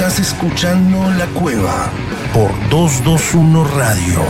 Estás escuchando La Cueva por 221 Radio.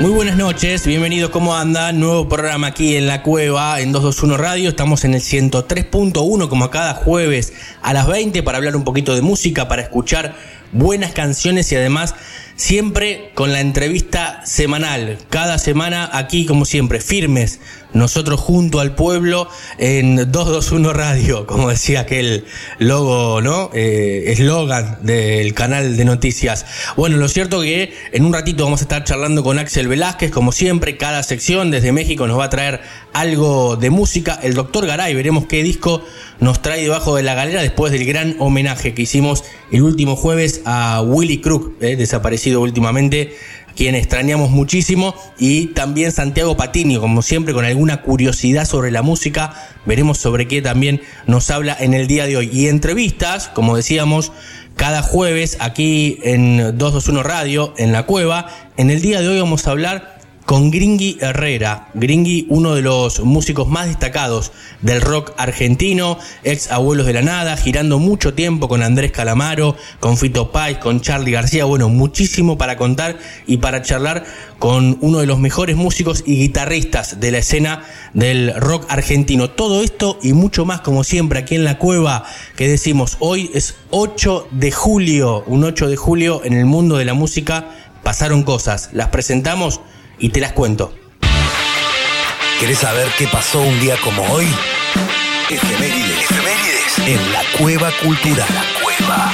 Muy buenas noches, bienvenidos, ¿cómo anda? Nuevo programa aquí en La Cueva, en 221 Radio. Estamos en el 103.1 como cada jueves a las 20 para hablar un poquito de música, para escuchar buenas canciones y además siempre con la entrevista semanal. Cada semana aquí, como siempre, firmes. Nosotros junto al pueblo en 221 Radio, como decía aquel logo, ¿no? Eh, eslogan del canal de noticias. Bueno, lo cierto que en un ratito vamos a estar charlando con Axel Velázquez, como siempre, cada sección desde México nos va a traer algo de música. El doctor Garay, veremos qué disco nos trae debajo de la galera después del gran homenaje que hicimos el último jueves a Willy Crook, eh, desaparecido últimamente, quien extrañamos muchísimo, y también Santiago Patiño, como siempre, con alguna curiosidad sobre la música. Veremos sobre qué también nos habla en el día de hoy. Y entrevistas, como decíamos, cada jueves aquí en 221 Radio, en la cueva. En el día de hoy vamos a hablar con Gringy Herrera. Gringy, uno de los músicos más destacados del rock argentino, ex abuelos de la nada, girando mucho tiempo con Andrés Calamaro, con Fito Pais, con Charlie García. Bueno, muchísimo para contar y para charlar con uno de los mejores músicos y guitarristas de la escena del rock argentino. Todo esto y mucho más, como siempre, aquí en la cueva que decimos, hoy es 8 de julio, un 8 de julio en el mundo de la música. Pasaron cosas, las presentamos y te las cuento. ¿Querés saber qué pasó un día como hoy? Efemérides. Efemérides. En la cueva cultural. La cueva.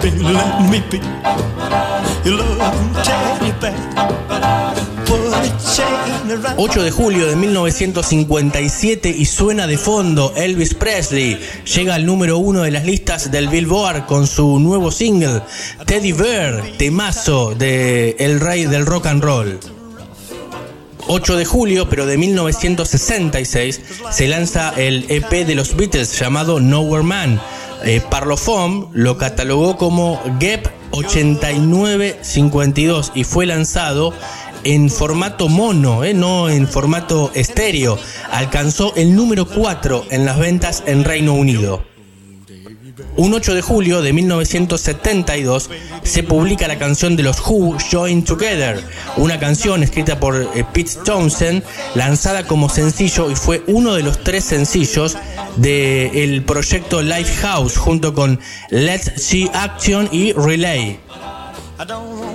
Baby, let me be teddy 8 de julio de 1957 y suena de fondo Elvis Presley. Llega al número uno de las listas del Billboard con su nuevo single Teddy Bear, temazo de El Rey del Rock and Roll. 8 de julio, pero de 1966, se lanza el EP de los Beatles llamado Nowhere Man. Eh, Parlophone lo catalogó como GEP 8952 y fue lanzado en formato mono, eh, no en formato estéreo. Alcanzó el número 4 en las ventas en Reino Unido. Un 8 de julio de 1972 se publica la canción de los Who Join Together, una canción escrita por eh, Pete Townsend, lanzada como sencillo y fue uno de los tres sencillos del proyecto Lifehouse junto con Let's See Action y Relay.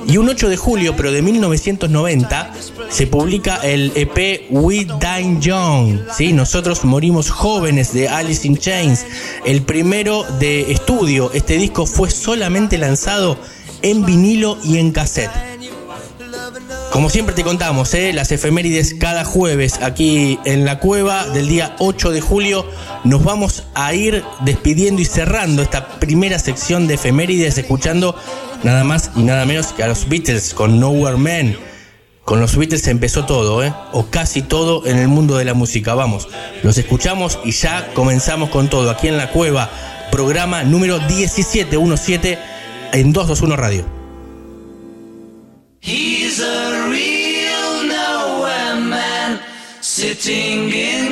Y un 8 de julio, pero de 1990, se publica el EP We Die Young. ¿sí? Nosotros morimos jóvenes de Alice in Chains. El primero de estudio. Este disco fue solamente lanzado en vinilo y en cassette. Como siempre te contamos, ¿eh? las efemérides cada jueves aquí en la cueva del día 8 de julio. Nos vamos a ir despidiendo y cerrando esta primera sección de efemérides escuchando nada más y nada menos que a los Beatles con Nowhere Man. Con los Beatles empezó todo, ¿eh? o casi todo en el mundo de la música. Vamos, los escuchamos y ya comenzamos con todo aquí en la cueva, programa número 1717 en 221 Radio. He's a real nowhere man, sitting in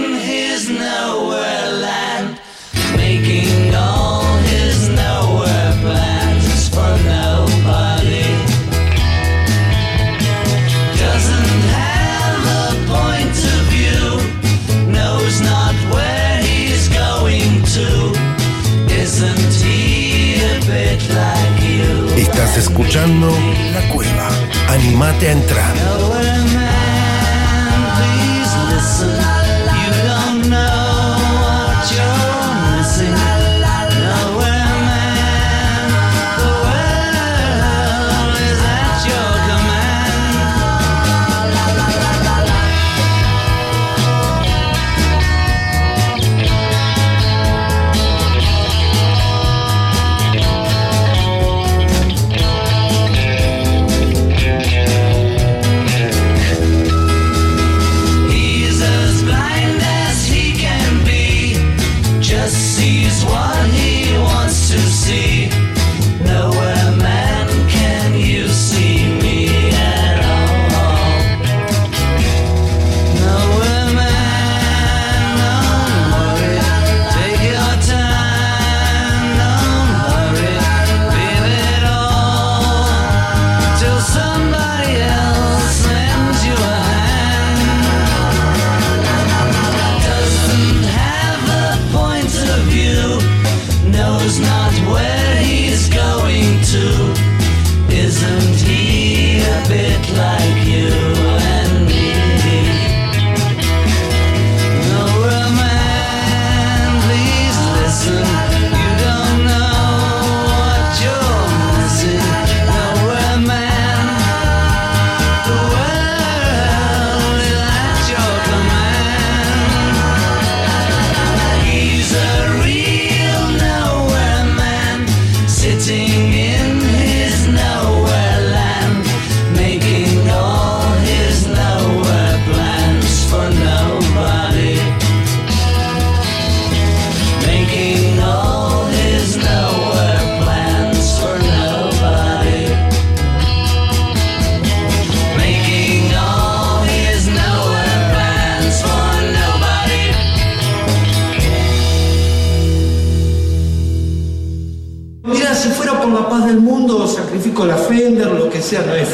escuchando La Cueva. Animate a entrar.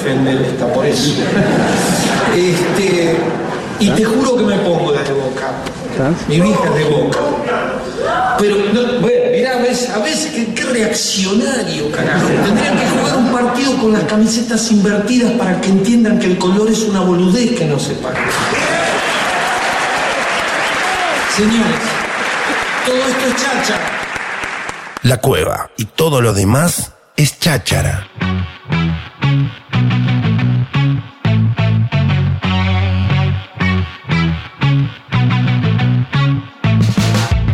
Que sea, no es Fender esta, por eso. Este, y te juro que me pongo la de boca. Mi vieja es de boca. Pero, no, bueno, mirá, a veces, qué, qué reaccionario, carajo. Tendrían que jugar un partido con las camisetas invertidas para que entiendan que el color es una boludez que no se paga. Señores, todo esto es chacha. La cueva y todo lo demás es cháchara.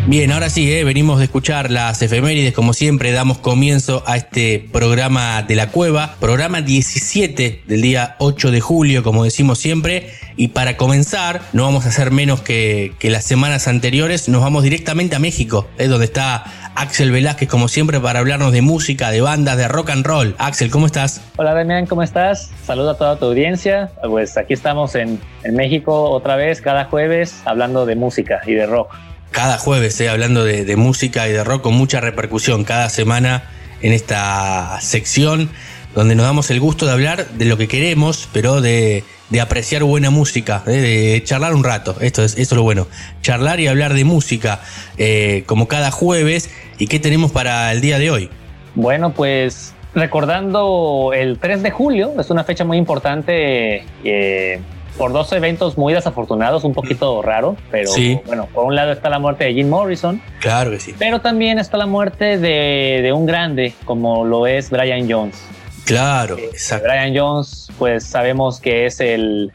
Bien, ahora sí, eh, venimos de escuchar las efemérides, como siempre damos comienzo a este programa de la cueva, programa 17 del día 8 de julio, como decimos siempre, y para comenzar, no vamos a hacer menos que, las semanas anteriores, nos vamos directamente a México, es donde está Axel Velázquez, como siempre, para hablarnos de música, de bandas, de rock and roll. Axel, ¿cómo estás? Hola Damián, ¿cómo estás? Saludo a toda tu audiencia. Pues aquí estamos en México otra vez, cada jueves, hablando de música y de rock. Cada jueves, eh, hablando de, música y de rock con mucha repercusión, cada semana en esta sección donde nos damos el gusto de hablar de lo que queremos, pero de, de apreciar buena música, eh, de charlar un rato. Esto es, esto es lo bueno. Charlar y hablar de música eh, como cada jueves. ¿Y qué tenemos para el día de hoy? Bueno, pues recordando el 3 de julio, es una fecha muy importante eh, por dos eventos muy desafortunados, un poquito raro, pero Sí. bueno, por un lado está la muerte de Jim Morrison, Claro que sí. pero también está la muerte de, de un grande como lo es Brian Jones. Claro, Eh, exacto. Brian Jones, pues sabemos que es el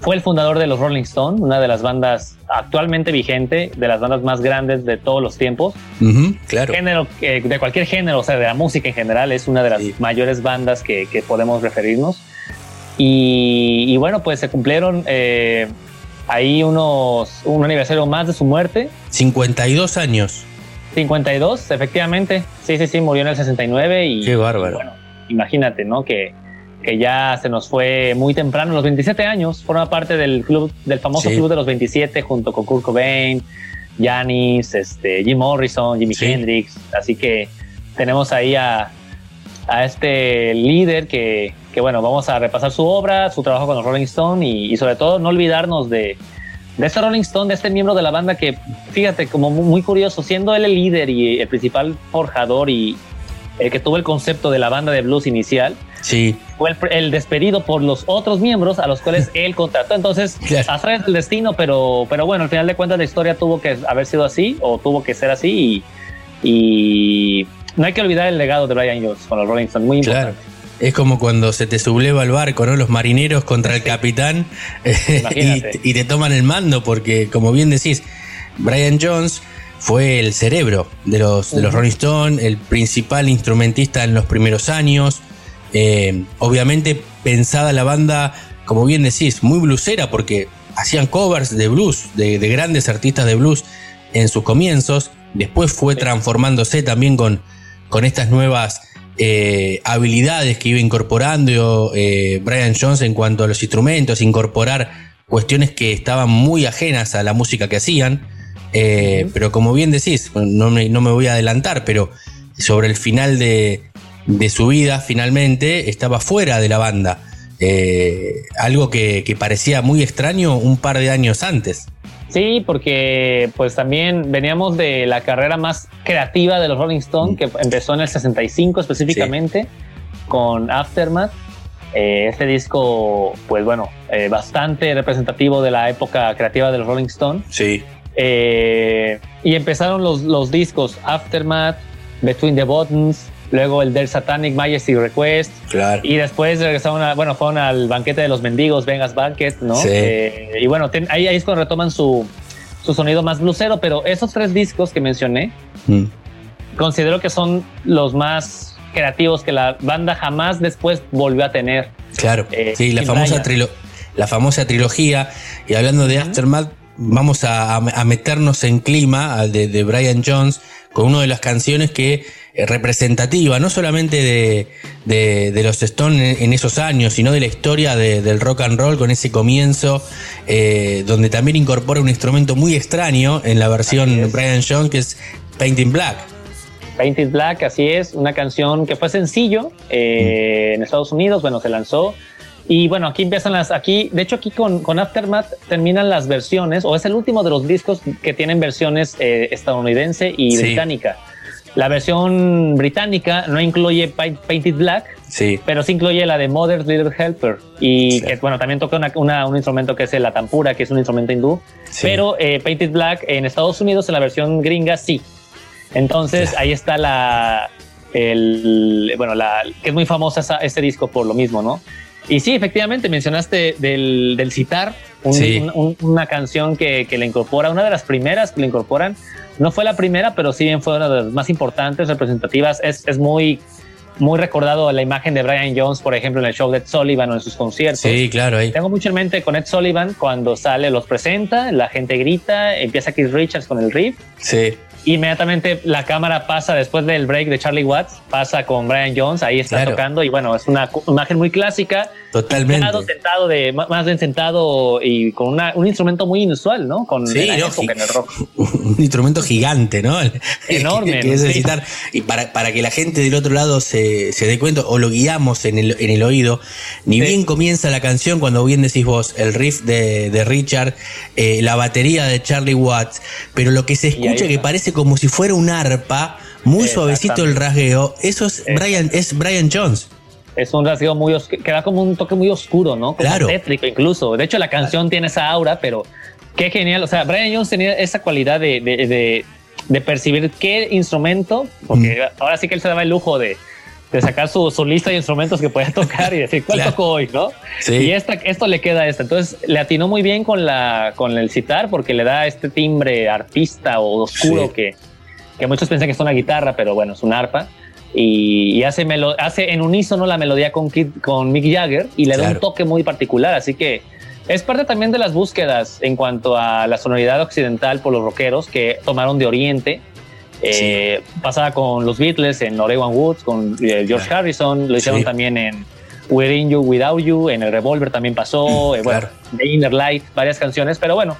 fue el fundador de los Rolling Stones, una de las bandas actualmente vigente, de las bandas más grandes de todos los tiempos. Claro. Género, eh, de cualquier género, o sea, de la música en general, es una de las Sí. mayores bandas que, que podemos referirnos. Y, y bueno, pues se cumplieron eh, ahí unos un aniversario más de su muerte. 52 años. 52, efectivamente. Sí, sí, sí, murió en el 69 y Qué bárbaro. bueno, imagínate, ¿no? Que, que ya se nos fue muy temprano, los 27 años, forma parte del club, del famoso Sí. club de los 27 junto con Kurt Cobain, Janis, este, Jim Morrison, Jimi Sí. Hendrix, así que tenemos ahí a, a este líder que, que, bueno, vamos a repasar su obra, su trabajo con los Rolling Stone y, y sobre todo no olvidarnos de, de este Rolling Stone, de este miembro de la banda que, fíjate, como mu- muy curioso, siendo él el líder y el principal forjador y el que tuvo el concepto de la banda de blues inicial, Sí, fue el, el despedido por los otros miembros a los cuales él contrató. Entonces, Claro. azares del destino, pero, pero bueno, al final de cuentas la historia tuvo que haber sido así o tuvo que ser así y, y no hay que olvidar el legado de Brian Jones con los Rolling Stones, muy claro. importante. Es como cuando se te subleva el barco, ¿no? Los marineros contra el capitán y te toman el mando, porque como bien decís, Brian Jones fue el cerebro de los, de los Rolling Stones, el principal instrumentista en los primeros años. Eh, obviamente pensada la banda, como bien decís, muy bluesera, porque hacían covers de blues, de, de grandes artistas de blues en sus comienzos. Después fue transformándose también con, con estas nuevas eh, habilidades que iba incorporando eh, Brian Jones en cuanto a los instrumentos, incorporar cuestiones que estaban muy ajenas a la música que hacían. Eh, Pero como bien decís, no me, no me voy a adelantar, pero sobre el final de, de su vida, finalmente, estaba fuera de la banda. Eh, algo que, que parecía muy extraño un par de años antes. Sí, porque pues también veníamos de la carrera más creativa de los Rolling Stones, que empezó en el 65 específicamente, con Aftermath. Eh, este disco, pues bueno, eh, bastante representativo de la época creativa de los Rolling Stones. Sí. Eh, y empezaron los, los discos Aftermath, Between the Buttons, luego el del Satanic Majesty Request, Claro. y después regresaron a, bueno, fueron al banquete de los mendigos, Vegas Banquet, ¿no? Sí. Eh, y bueno, ten- ahí, ahí es cuando retoman su, su sonido más blusero, pero esos tres discos que mencioné, Mm. considero que son los más creativos que la banda jamás después volvió a tener. Claro, Eh, sí, la famosa, trilo- la famosa trilogía. Y hablando de Aftermath, vamos a, a meternos en clima al de, de Brian Jones con una de las canciones que representativa, no solamente de, de- de los Stones en, esos años, sino de la historia de- del rock and roll con ese comienzo, eh, donde también incorpora un instrumento muy extraño en la versión. Brian Jones, que es Painting Black. Painted Black, así es, una canción que fue sencillo eh, en Estados Unidos, bueno, se lanzó. Y bueno, aquí empiezan las, aquí, de hecho aquí con, con Aftermath terminan las versiones, o es el último de los discos que tienen versiones eh, estadounidense y Sí. británica. La versión británica no incluye Paint- Painted Black, Sí. pero sí incluye la de Mother's Little Helper. Y Sí. que, bueno, también toca una- una- un instrumento que es el atampura, que es un instrumento hindú. Sí. Pero eh, Painted Black en Estados Unidos, en la versión gringa, sí. Entonces ahí está la. El, bueno, la, que es muy famosa esa- este disco por lo mismo, ¿no? Y sí, efectivamente, mencionaste del, del citar, un- Sí. un- un- una canción que, que le incorpora, una de las primeras que le incorporan. No fue la primera, pero sí bien fue una de las más importantes, representativas. Es, es muy, muy recordado la imagen de Brian Jones, por ejemplo, en el show de Ed Sullivan o en sus conciertos. Sí, claro, ahí. Tengo mucho en mente con Ed Sullivan cuando sale, los presenta, la gente grita, empieza Keith Richards con el riff. Sí. Inmediatamente la cámara pasa después del break de Charlie Watts, pasa con Brian Jones, ahí está Claro. tocando y bueno, es una imagen muy clásica. Totalmente. Sentado, de, más bien sentado y con una- un instrumento muy inusual, ¿no? Con Sí, la ¿no? época en el rock. un instrumento gigante, ¿no? Enorme, que, que es. Y para, para que la gente del otro lado se, se dé cuenta o lo guiamos en el, en el oído, ni Sí. bien comienza la canción, cuando bien decís vos, el riff de, de Richard, eh, la batería de Charlie Watts, pero lo que se escucha que parece como si fuera un arpa, muy suavecito el rasgueo, eso es Brian, es Brian Jones. Es un rasgueo muy oscuro, que da como un toque muy oscuro, ¿no? Como Claro. tétrico incluso. De hecho, la canción tiene esa aura, pero qué genial. O sea, Brian Jones tenía esa cualidad de, de, de- de percibir qué instrumento, porque ahora sí que él se daba el lujo de, de sacar su, su lista de instrumentos que podía tocar y decir cuál Claro. tocó hoy, ¿no? Sí. Y esta, esto le queda a esta. Entonces le atinó muy bien con, la, con el citar porque le da este timbre arpista o oscuro Sí. que, que muchos piensan que es una guitarra, pero bueno, es un arpa. Y, y hace, melo- hace en unísono la melodía con, Kid- con Mick Jagger y le da un toque muy particular. Así que es parte también de las búsquedas en cuanto a la sonoridad occidental por los rockeros que tomaron de Oriente. Eh, Pasaba con los Beatles en Oregon Woods, con eh, George Claro. Harrison, lo hicieron Sí. también en Within You, Without You, en el Revolver también pasó, eh, bueno, Claro. The Inner Light, varias canciones, pero bueno,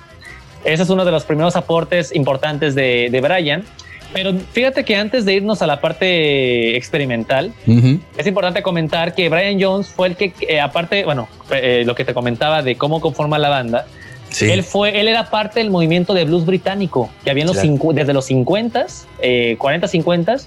ese es uno de los primeros aportes importantes de, de Brian. Pero fíjate que antes de irnos a la parte experimental, Ujú. es importante comentar que Brian Jones fue el que, eh, aparte, bueno, eh, lo que te comentaba de cómo conforma la banda, Sí. él fue, él era parte del movimiento de blues británico que había en los Claro. desde los 50s, eh, 40, 50s,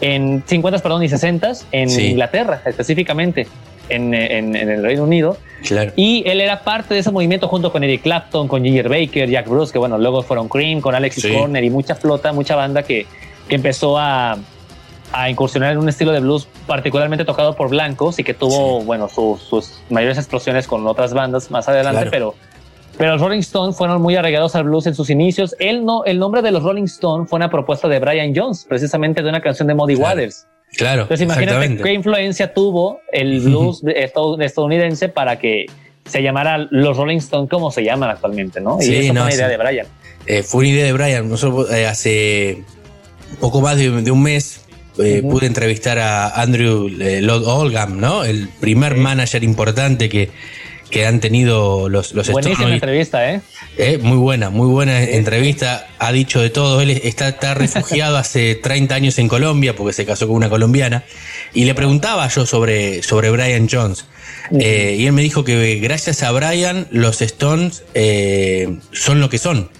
en 50s, perdón, y 60s en Sí. Inglaterra específicamente, en, en- en el Reino Unido. Claro. Y él era parte de ese movimiento junto con Eric Clapton, con Ginger Baker, Jack Bruce, que bueno, luego fueron Cream, con Alexis Sí. Corner y mucha flota, mucha banda que, que empezó a, a incursionar en un estilo de blues particularmente tocado por blancos y que tuvo, bueno, su- sus mayores explosiones con otras bandas más adelante, Claro. pero, pero los Rolling Stones fueron muy arraigados al blues en sus inicios. Él no, el nombre de los Rolling Stones fue una propuesta de Brian Jones, precisamente de una canción de Muddy Claro. Waters. Claro. Entonces imagínate qué influencia tuvo el blues de estad- estadounidense para que se llamara los Rolling Stones como se llaman actualmente, ¿no? Sí, y esa no, fue una idea sí. de Brian. Eh, fue una idea de Brian. Nosotros eh, hace poco más de, de un mes eh, pude entrevistar a Andrew Lloyd Oldham, ¿no? El primer manager importante que, que han tenido los, los Buenísima entrevista, ¿eh? Eh, muy buena, muy buena entrevista. Ha dicho de todo. Él está, está refugiado hace 30 años en Colombia porque se casó con una colombiana. Y le preguntaba yo sobre, sobre Brian Jones. Eh, y él me dijo que gracias a Brian los Stones eh, son lo que son.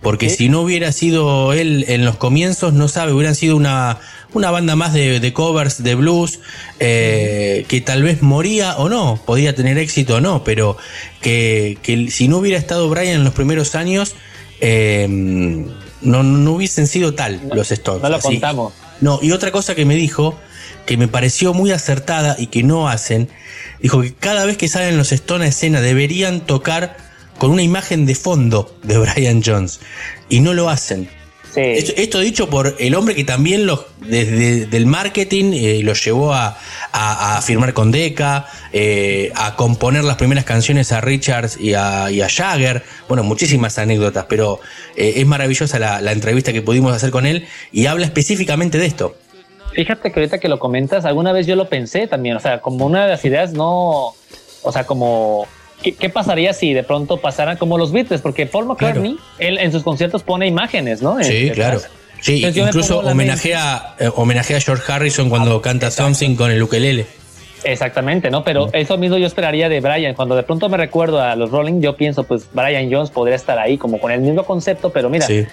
Porque si no hubiera sido él en los comienzos, no sabe, hubieran sido una, una banda más de, de covers de blues eh, que tal vez moría o no, podía tener éxito o no, pero que, que si no hubiera estado Brian en los primeros años, eh, no, no hubiesen sido tal los Stones. No lo Así- contamos. no, y otra cosa que me dijo, que me pareció muy acertada y que no hacen, dijo que cada vez que salen los Stones a escena deberían tocar con una imagen de fondo de Brian Jones. Y no lo hacen. Sí. Esto, esto dicho por el hombre que también los, desde del marketing eh, los llevó a, a- a firmar con Decca, eh, a componer las primeras canciones a Richards y a, y a Jagger. Bueno, muchísimas anécdotas, pero eh, es maravillosa la, la entrevista que pudimos hacer con él y habla específicamente de esto. Fíjate que ahorita que lo comentas, alguna vez yo lo pensé también, o sea, como una de las ideas no, o sea, como, ¿qué, qué pasaría si de pronto pasaran como los Beatles? Porque Paul McCartney, él en sus conciertos pone imágenes, ¿no? Sí, detrás. claro, Sí, incluso homenajea, eh, homenajea a George Harrison cuando canta Something con el ukelele. Exactamente, ¿no? Pero eso mismo yo esperaría de Brian. Cuando de pronto me recuerdo a los Rolling, yo pienso, pues Brian Jones podría estar ahí como con el mismo concepto, pero mira, Sí.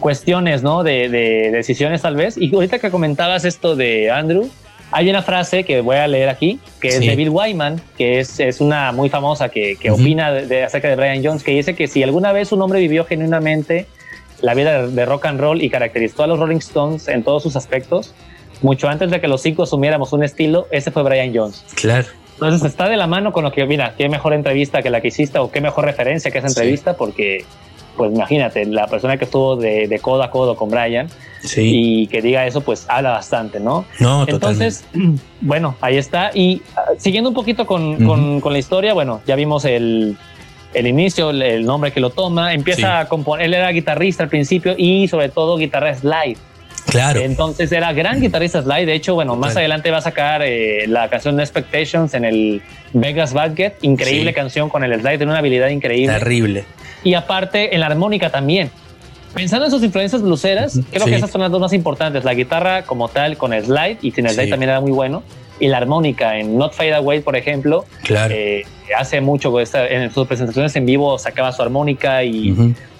cuestiones, ¿no? De, de decisiones tal vez. Y ahorita que comentabas esto de Andrew, hay una frase que voy a leer aquí, que es de Bill Wyman, que es, es una muy famosa que, que opina de, de- acerca de Brian Jones, que dice que si alguna vez un hombre vivió genuinamente la vida de, de rock and roll y caracterizó a los Rolling Stones en todos sus aspectos, mucho antes de que los cinco asumiéramos un estilo, ese fue Brian Jones. Claro. Entonces está de la mano con lo que, mira, qué mejor entrevista que la que hiciste o qué mejor referencia que esa Sí. entrevista, porque, pues imagínate, la persona que estuvo de, de codo a codo con Brian Sí. y que diga eso, pues habla bastante, ¿no? no, Entonces, bueno, ahí está. Y ah, siguiendo un poquito con, con- con la historia, bueno, ya vimos el, el inicio, el, el nombre que lo toma, empieza Sí. a componer, él era guitarrista al principio y sobre todo guitarra slide. Claro. Entonces era gran guitarrista slide. De hecho, bueno, más Total. adelante va a sacar eh, la canción No Expectations en el Vegas Bucket. Increíble Sí. canción con el slide, tiene una habilidad increíble. Terrible. Y aparte, en la armónica también. Pensando en sus influencias bluseras, creo Sí. que esas son las dos más importantes. La guitarra como tal con el slide, y sin el slide Sí. también era muy bueno. Y la armónica en Not Fade Away, por ejemplo, Claro. eh, hace mucho, en sus presentaciones en vivo sacaba su armónica y.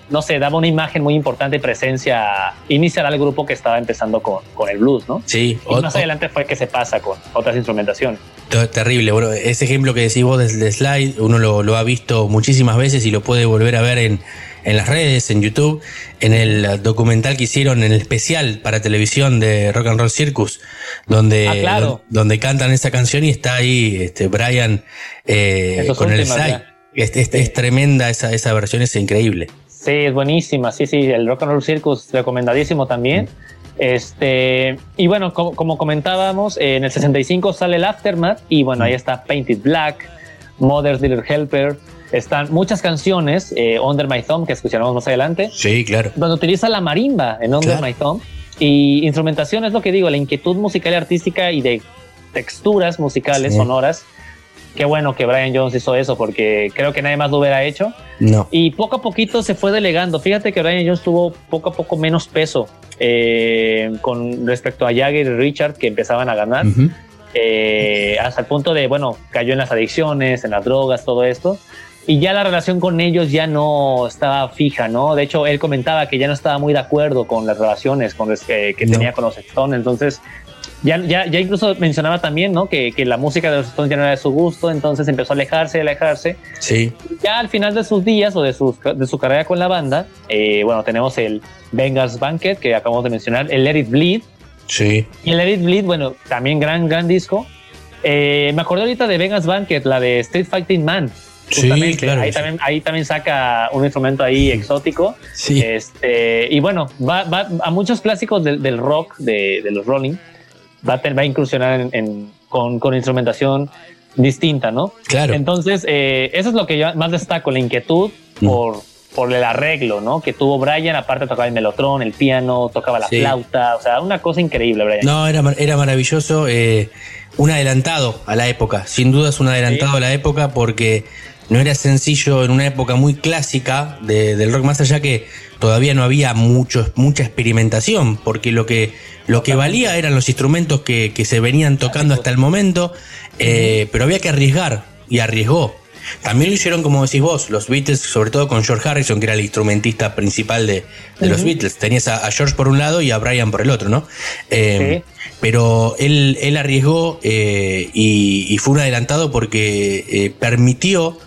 no sé, daba una imagen muy importante y presencia inicial al grupo que estaba empezando con, con el blues, ¿no? Sí. Y o- más adelante fue que se pasa con otras instrumentaciones. Ter- Terrible, bueno, ese ejemplo que decís vos del del slide, uno lo, lo ha visto muchísimas veces y lo puede volver a ver en, en las redes, en YouTube, en el documental que hicieron, en el especial para televisión de Rock and Roll Circus, donde, Ah, claro. donde cantan esa canción y está ahí este, Brian eh, con el slide. es- es tremenda esa, esa versión, es increíble. Sí, es buenísima. Sí, sí, el Rock and Roll Circus recomendadísimo también. Este, y bueno, como, como comentábamos, en el 65 sale el Aftermath y bueno, ahí está Painted Black, Mother's Little Helper, están muchas canciones, eh, Under My Thumb, que escucharemos más adelante, Sí, claro. donde utiliza la marimba en Under Claro. My Thumb. Y instrumentación es lo que digo, la inquietud musical y artística y de texturas musicales, Sí. sonoras. Qué bueno que Brian Jones hizo eso porque creo que nadie más lo hubiera hecho. No. Y poco a poquito se fue delegando. Fíjate que Brian Jones tuvo poco a poco menos peso eh, con respecto a Jagger y Richard que empezaban a ganar. Eh, hasta el punto de, bueno, cayó en las adicciones, en las drogas, todo esto. Y ya la relación con ellos ya no estaba fija, ¿no? De hecho, él comentaba que ya no estaba muy de acuerdo con las relaciones con las que, que No. tenía con los Stones. Entonces, ya, ya, ya incluso mencionaba también, ¿no? Que, que la música de los Stones ya no era de su gusto, entonces empezó a alejarse, alejarse. Sí. Ya al final de sus días o de, sus, de su carrera con la banda, eh, bueno, tenemos el Bengals Banquet, que acabamos de mencionar, el Let It Bleed, Sí. y el Let It Bleed, bueno, también gran, gran disco. Eh, me acordé ahorita de Vegas Banquet, la de Street Fighting Man. Sí, justamente. claro Ahí, sí. también, ahí también saca un instrumento ahí exótico. Sí. Este, y bueno, va, va a muchos clásicos del, del rock, de, de los Rolling, va a, va a incursionar en- en- con, con instrumentación distinta, ¿no? Claro. Entonces, eh, eso es lo que yo más destaco, la inquietud Mm. por, por el arreglo, ¿no? Que tuvo Brian, aparte tocaba el melotrón, el piano, tocaba la Sí. flauta, o sea, una cosa increíble, Brian. No, era, era maravilloso. eh, un adelantado a la época. Sin duda es un adelantado Sí. a la época porque no era sencillo en una época muy clásica de- del rock, más allá que todavía no había mucho, mucha experimentación, porque lo que, lo que valía eran los instrumentos que, que se venían tocando hasta el momento, eh, pero había que arriesgar y arriesgó. También lo hicieron, como decís vos, los Beatles, sobre todo con George Harrison, que era el instrumentista principal de, de los Beatles. Tenías a, a George por un lado y a Brian por el otro, ¿no? Eh, Pero él, él arriesgó eh, y, y fue un adelantado porque eh, permitió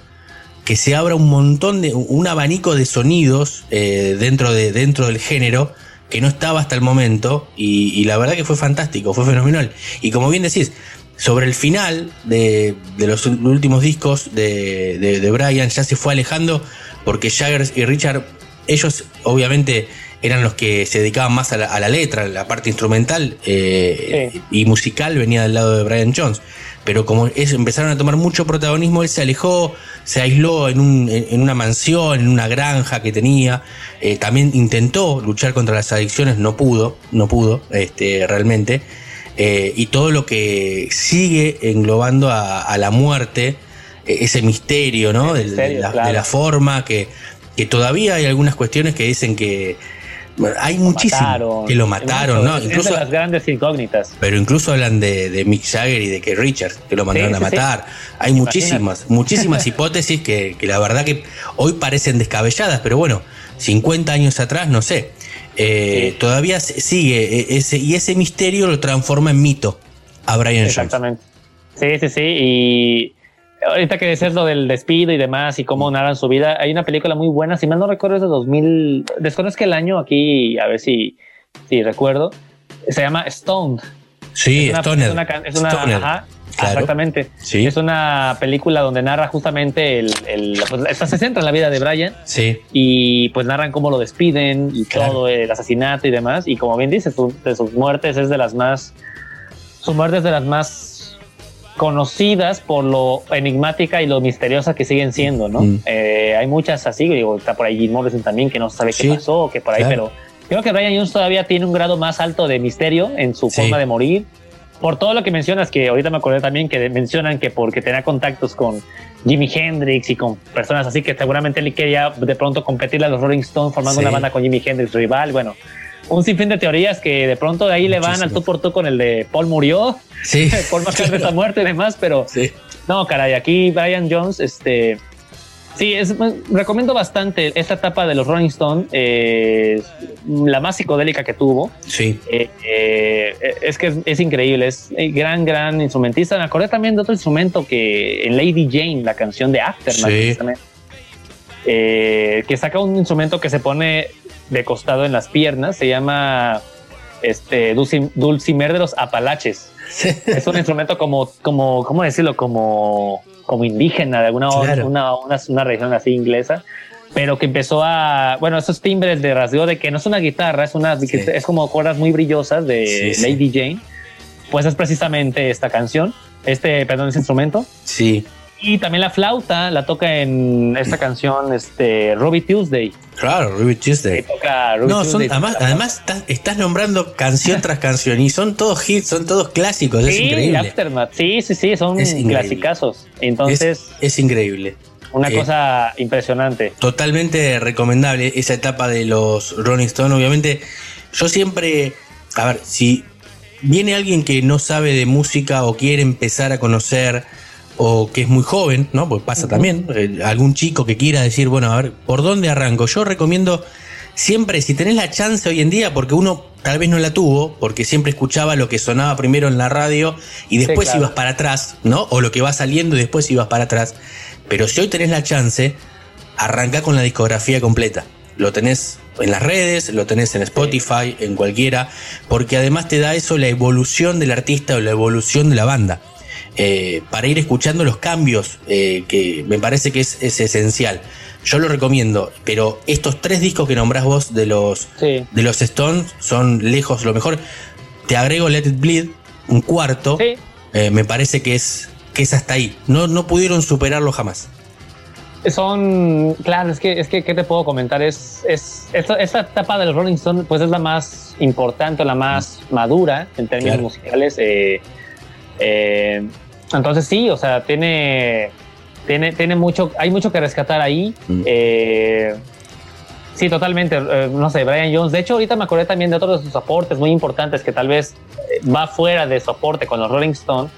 que se abra un montón de, un abanico de sonidos eh, dentro, de, dentro del género que no estaba hasta el momento y, y la verdad que fue fantástico, fue fenomenal. Y como bien decís, sobre el final de, de los últimos discos de, de, de Brian ya se fue alejando porque Jagger y Richard, ellos obviamente eran los que se dedicaban más a la, a la letra, la parte instrumental eh, Sí. y musical venía del lado de Brian Jones. Pero como es- empezaron a tomar mucho protagonismo, él se alejó, se aisló en, un- en- una mansión, en una granja que tenía. Eh, también intentó luchar contra las adicciones, no pudo, no pudo, este, realmente. Eh, y todo lo que sigue englobando a, a la muerte, eh, ese misterio, ¿no? Misterio, de, la, claro. de la forma, que, que todavía hay algunas cuestiones que dicen que Hay muchísimos que lo mataron, ¿no? De Incluso, las grandes incógnitas. pero incluso hablan de, de Mick Jagger y de que Richards, que lo mandaron Sí, a sí, sí. matar. Hay muchísimas, muchísimas hipótesis que, que la verdad que hoy parecen descabelladas, pero bueno, 50 años atrás, no sé. Eh. Todavía sigue eh, ese, y ese misterio lo transforma en mito a Brian Jones. Exactamente. Sí, sí, sí. Y ahorita que decías lo del despido y demás y cómo narran su vida, hay una película muy buena, si mal no recuerdo es de 2000, desconozco el año aquí, a ver si, si recuerdo, se llama Stoned. Sí, es una, Stoner. es una can- es una- Stoner. ajá, Claro. exactamente. Sí. Es una película donde narra justamente el, el pues, esta se centra en la vida de Brian Sí, y pues narran cómo lo despiden y Claro. todo el asesinato y demás y como bien dices de sus muertes es de las más sus muertes de las más conocidas por lo enigmática y lo misteriosa que siguen siendo no Mm. Eh, hay muchas así digo está por ahí Jim Morrison también que no sabe Sí, qué pasó que por ahí claro. pero creo que Brian Jones todavía tiene un grado más alto de misterio en su Sí. forma de morir por todo lo que mencionas, que ahorita me acordé también que mencionan que porque tenía contactos con Jimi Hendrix y con personas así que seguramente él quería de pronto competirle a los Rolling Stones formando Sí. una banda con Jimi Hendrix rival. Bueno, un sinfín de teorías que de pronto de ahí le van al tú por tú con el de Paul murió, sí. Paul McCartney está muerto y demás, pero Sí. no, caray, aquí Brian Jones, este. Sí, es, recomiendo bastante esta etapa de los Rolling Stones, eh, la más psicodélica que tuvo. Sí. Eh, eh, es que es, es increíble, es eh, gran, gran instrumentista. Me acordé también de otro instrumento que en Lady Jane, la canción de Aftermath, Sí. que saca un instrumento que se pone de costado en las piernas, se llama este dulci- dulcimer de los Apalaches. Es un instrumento como, como, ¿cómo decirlo? Como, como indígena de alguna Claro. una, una, una región así inglesa, pero que empezó a, bueno, esos timbres de rasgueo de que no es una guitarra, es una, Sí. es como cuerdas muy brillosas de sí. Lady Jane, pues es precisamente esta canción, este, perdón, ese instrumento. Sí. Y también la flauta la toca en esta canción, este, Ruby Tuesday. Claro, Ruby Tuesday. toca Ruby No, son, Tuesday. además, además estás, estás nombrando canción tras canción y son todos hits, son todos clásicos, es increíble. Aftermath. Sí, sí, sí, son clasicazos. Entonces, es, es increíble. una eh, cosa impresionante. Totalmente recomendable esa etapa de los Rolling Stones. Obviamente, yo siempre, a ver, si viene alguien que no sabe de música o quiere empezar a conocer o que es muy joven, ¿no? Pues pasa también, eh, algún chico que quiera decir, bueno, a ver, ¿por dónde arranco? Yo recomiendo siempre, si tenés la chance hoy en día, porque uno tal vez no la tuvo, porque siempre escuchaba lo que sonaba primero en la radio y después claro. ibas para atrás, ¿no? O lo que va saliendo y después ibas para atrás. Pero si hoy tenés la chance, arranca con la discografía completa. Lo tenés en las redes, lo tenés en Spotify, en cualquiera, porque además te da eso la evolución del artista o la evolución de la banda. Eh, para ir escuchando los cambios, eh, que me parece que es, es esencial. Yo lo recomiendo, pero estos tres discos que nombrás vos de los, Sí. de los Stones son lejos lo mejor. Te agrego Let It Bleed, un cuarto. Sí. Eh, me parece que es, que es hasta ahí. No, no pudieron superarlo jamás. Son, claro, es que, es que, ¿qué te puedo comentar? Es, es, esta, esta etapa de los Rolling Stones, pues es la más importante, la más madura en términos Claro. musicales. eh, eh, entonces sí, o sea, tiene, tiene, tiene mucho, hay mucho que rescatar ahí. Mm. Eh, sí, totalmente. eh, no sé, Brian Jones. De hecho, ahorita me acordé también de otros de sus aportes muy importantes que tal vez va fuera de su aporte con los Rolling Stones.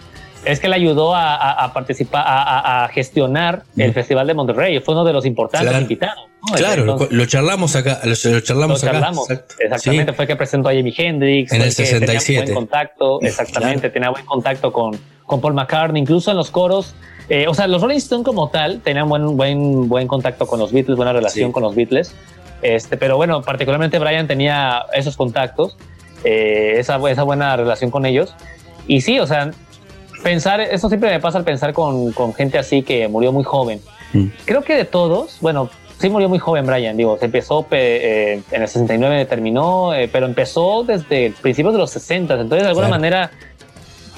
Es que le ayudó a, a- a participar, a, gestionar el. Festival de Monterrey. Fue uno de los importantes Claro. invitados. ¿no? Claro, lo, Entonces, lo charlamos acá. Lo, lo lo charlamos acá. charlamos. Exacto. Exactamente, Sí. fue que presentó a Jimi Hendrix. En el que tenía 67. Buen contacto, exactamente, tenía buen contacto con, con Paul McCartney, incluso en los coros. eh, o sea, los Rolling Stones como tal tenían buen, buen, buen contacto con los Beatles, buena relación Sí. con los Beatles. Este, pero bueno, particularmente Brian tenía esos contactos, eh, esa, esa buena relación con ellos. Y sí, o sea, pensar, eso siempre me pasa al pensar con, con gente así que murió muy joven. Mm. Creo que de todos, bueno, sí murió muy joven Brian, digo, se empezó pe- eh, en el 69, terminó, eh, pero empezó desde principios de los 60, entonces de alguna Claro. manera,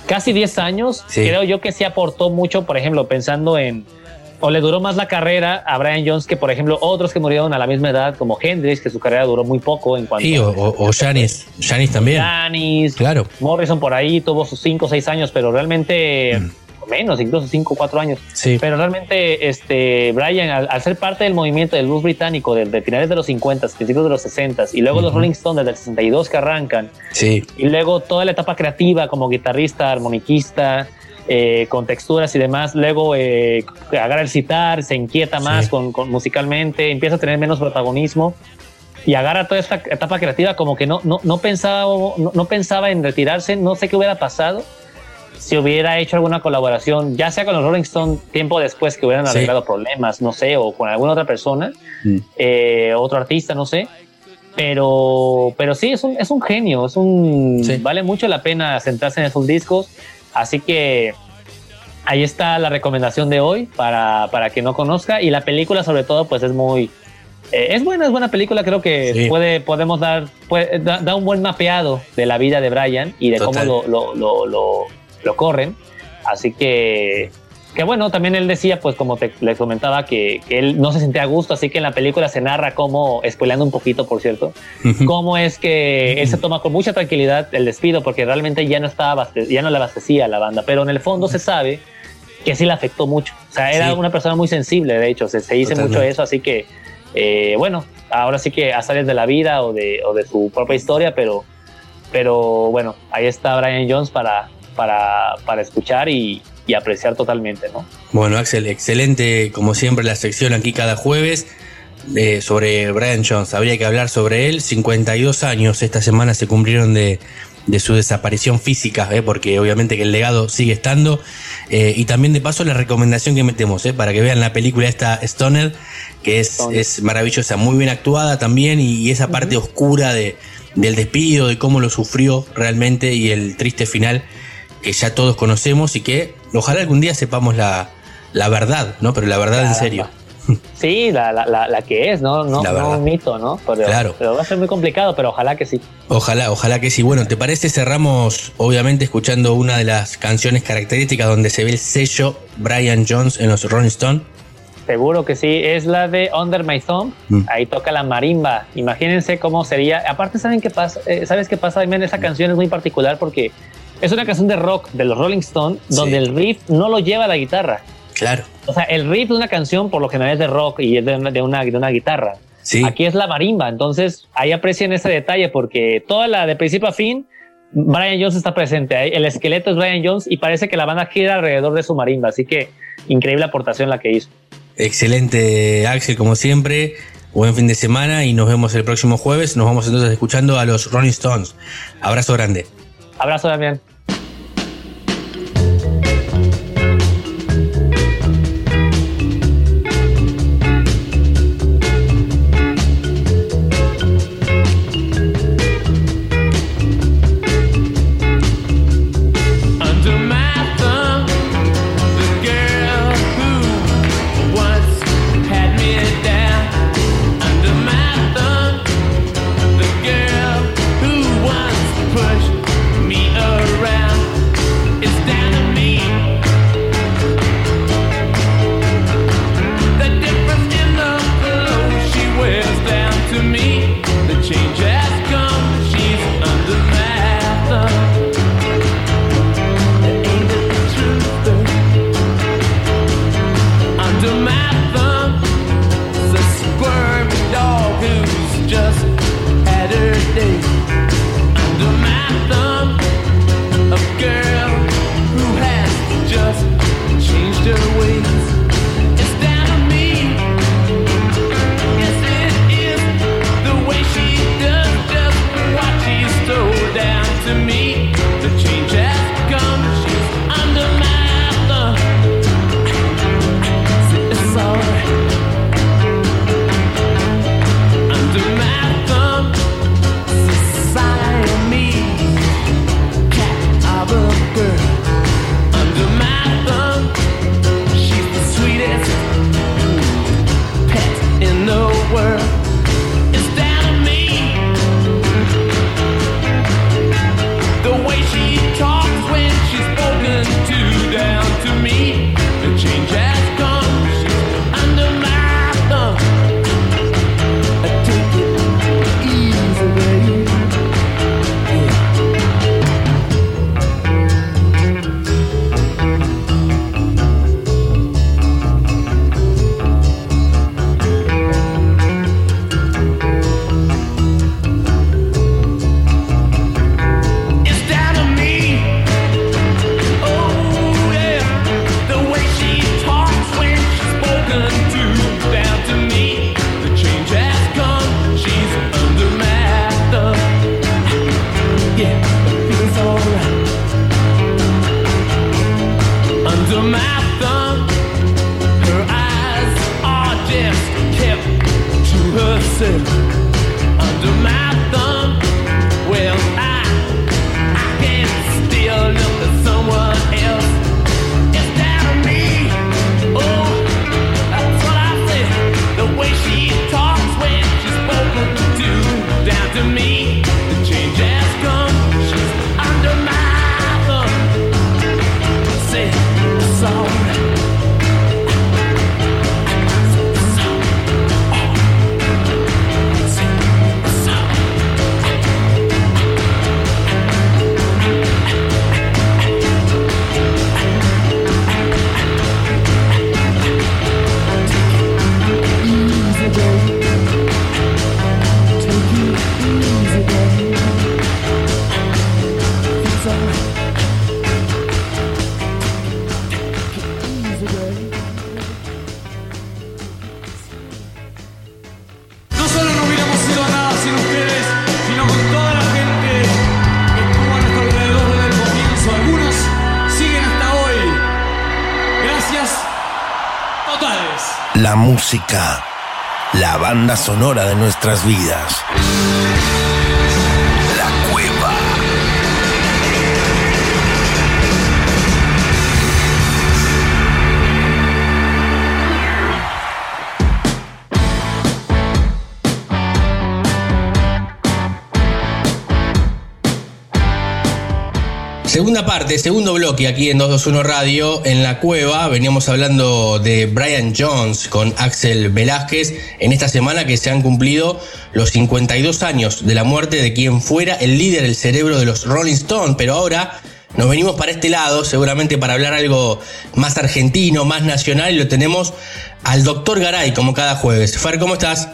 casi 10 años, Sí. creo yo que sí aportó mucho, por ejemplo, pensando en, o le duró más la carrera a Brian Jones que, por ejemplo, otros que murieron a la misma edad, como Hendrix, que su carrera duró muy poco en cuanto Sí, o, o, o Janis. Janis también. Janis, Claro. Morrison por ahí tuvo sus 5 o 6 años, pero realmente, Mm. menos, incluso 5 o 4 años. Sí. Pero realmente, este, Brian, al, al ser parte del movimiento del blues británico de, de finales de los 50, principios de los 60 y luego los. Rolling Stones desde el 62 que arrancan, Sí, y luego toda la etapa creativa como guitarrista, armoniquista, eh, con texturas y demás, luego eh, agarra el citar, se inquieta más Sí. con, con- musicalmente, empieza a tener menos protagonismo y agarra toda esta etapa creativa como que no, no, no, pensaba, no, no pensaba en retirarse, no sé qué hubiera pasado si hubiera hecho alguna colaboración, ya sea con los Rolling Stones tiempo después que hubieran Sí. arreglado problemas, no sé, o con alguna otra persona, Mm. eh, otro artista, no sé. Pero, pero sí, es un, es un genio, es un, Sí. vale mucho la pena centrarse en esos discos. Así que ahí está la recomendación de hoy para, para que no conozca. Y la película, sobre todo, pues es muy. eh, es buena, es buena película. Creo que Sí. puede, podemos dar, puede- da, da un buen mapeado de la vida de Brian y de Total. cómo lo, lo, lo, lo corren. Así que, que bueno, también él decía, pues como te, les comentaba, que, que él no se sentía a gusto. Así que en la película se narra cómo, spoileando un poquito, por cierto, cómo es que él se toma con mucha tranquilidad el despido porque realmente ya no estaba ya no le abastecía a la banda, pero en el fondo se sabe que sí le afectó mucho. O sea, era Sí. una persona muy sensible, de hecho, se, se dice Totalmente. mucho eso, así que eh, bueno, ahora sí que azares de la vida o de, o de su propia historia, pero, pero bueno, ahí está Brian Jones para, para, para escuchar y, y apreciar totalmente, ¿no? Bueno, Axel, excelente, como siempre, la sección aquí cada jueves eh, sobre Brian Jones. Habría que hablar sobre él. 52 años esta semana se cumplieron de, de su desaparición física, eh, porque obviamente que el legado sigue estando. Eh, y también de paso la recomendación que metemos, eh, para que vean la película esta Stoner, que es, Stoner. es maravillosa, muy bien actuada también, y, y esa parte oscura de, del despido, de cómo lo sufrió realmente y el triste final que ya todos conocemos y que ojalá algún día sepamos la, la verdad, ¿no? Pero la verdad en serio. Sí, la, la, la, la que es, ¿no? No, no un mito, ¿no? Pero, Claro. pero va a ser muy complicado, pero ojalá que sí. Ojalá, ojalá que sí. Bueno, ¿te parece? Cerramos, obviamente, escuchando una de las canciones características donde se ve el sello Brian Jones en los Rolling Stones. Seguro que sí, es la de Under My Thumb. Mm. Ahí toca la marimba. Imagínense cómo sería. Aparte, ¿saben qué pasa? Eh, ¿Sabes qué pasa? También esa canción es muy particular porque es una canción de rock de los Rolling Stones Sí. donde el riff no lo lleva la guitarra. Claro. O sea, el riff de una canción por lo general es de rock y es de una, de una, de una guitarra. Sí. Aquí es la marimba. Entonces, ahí aprecien ese detalle porque toda la de principio a fin, Brian Jones está presente. El esqueleto es Brian Jones y parece que la banda gira alrededor de su marimba. Así que increíble aportación la que hizo. Excelente, Axel, como siempre. Buen fin de semana y nos vemos el próximo jueves. Nos vamos entonces escuchando a los Rolling Stones. Abrazo grande. Abrazo, Damián. Banda sonora de nuestras vidas. Segunda parte, segundo bloque aquí en 221 Radio, en la cueva. Veníamos hablando de Brian Jones con Axel Velázquez en esta semana que se han cumplido los 52 años de la muerte de quien fuera el líder, el cerebro de los Rolling Stones. Pero ahora nos venimos para este lado, seguramente para hablar algo más argentino, más nacional, y lo tenemos al doctor Garay, como cada jueves. Fer, ¿cómo estás?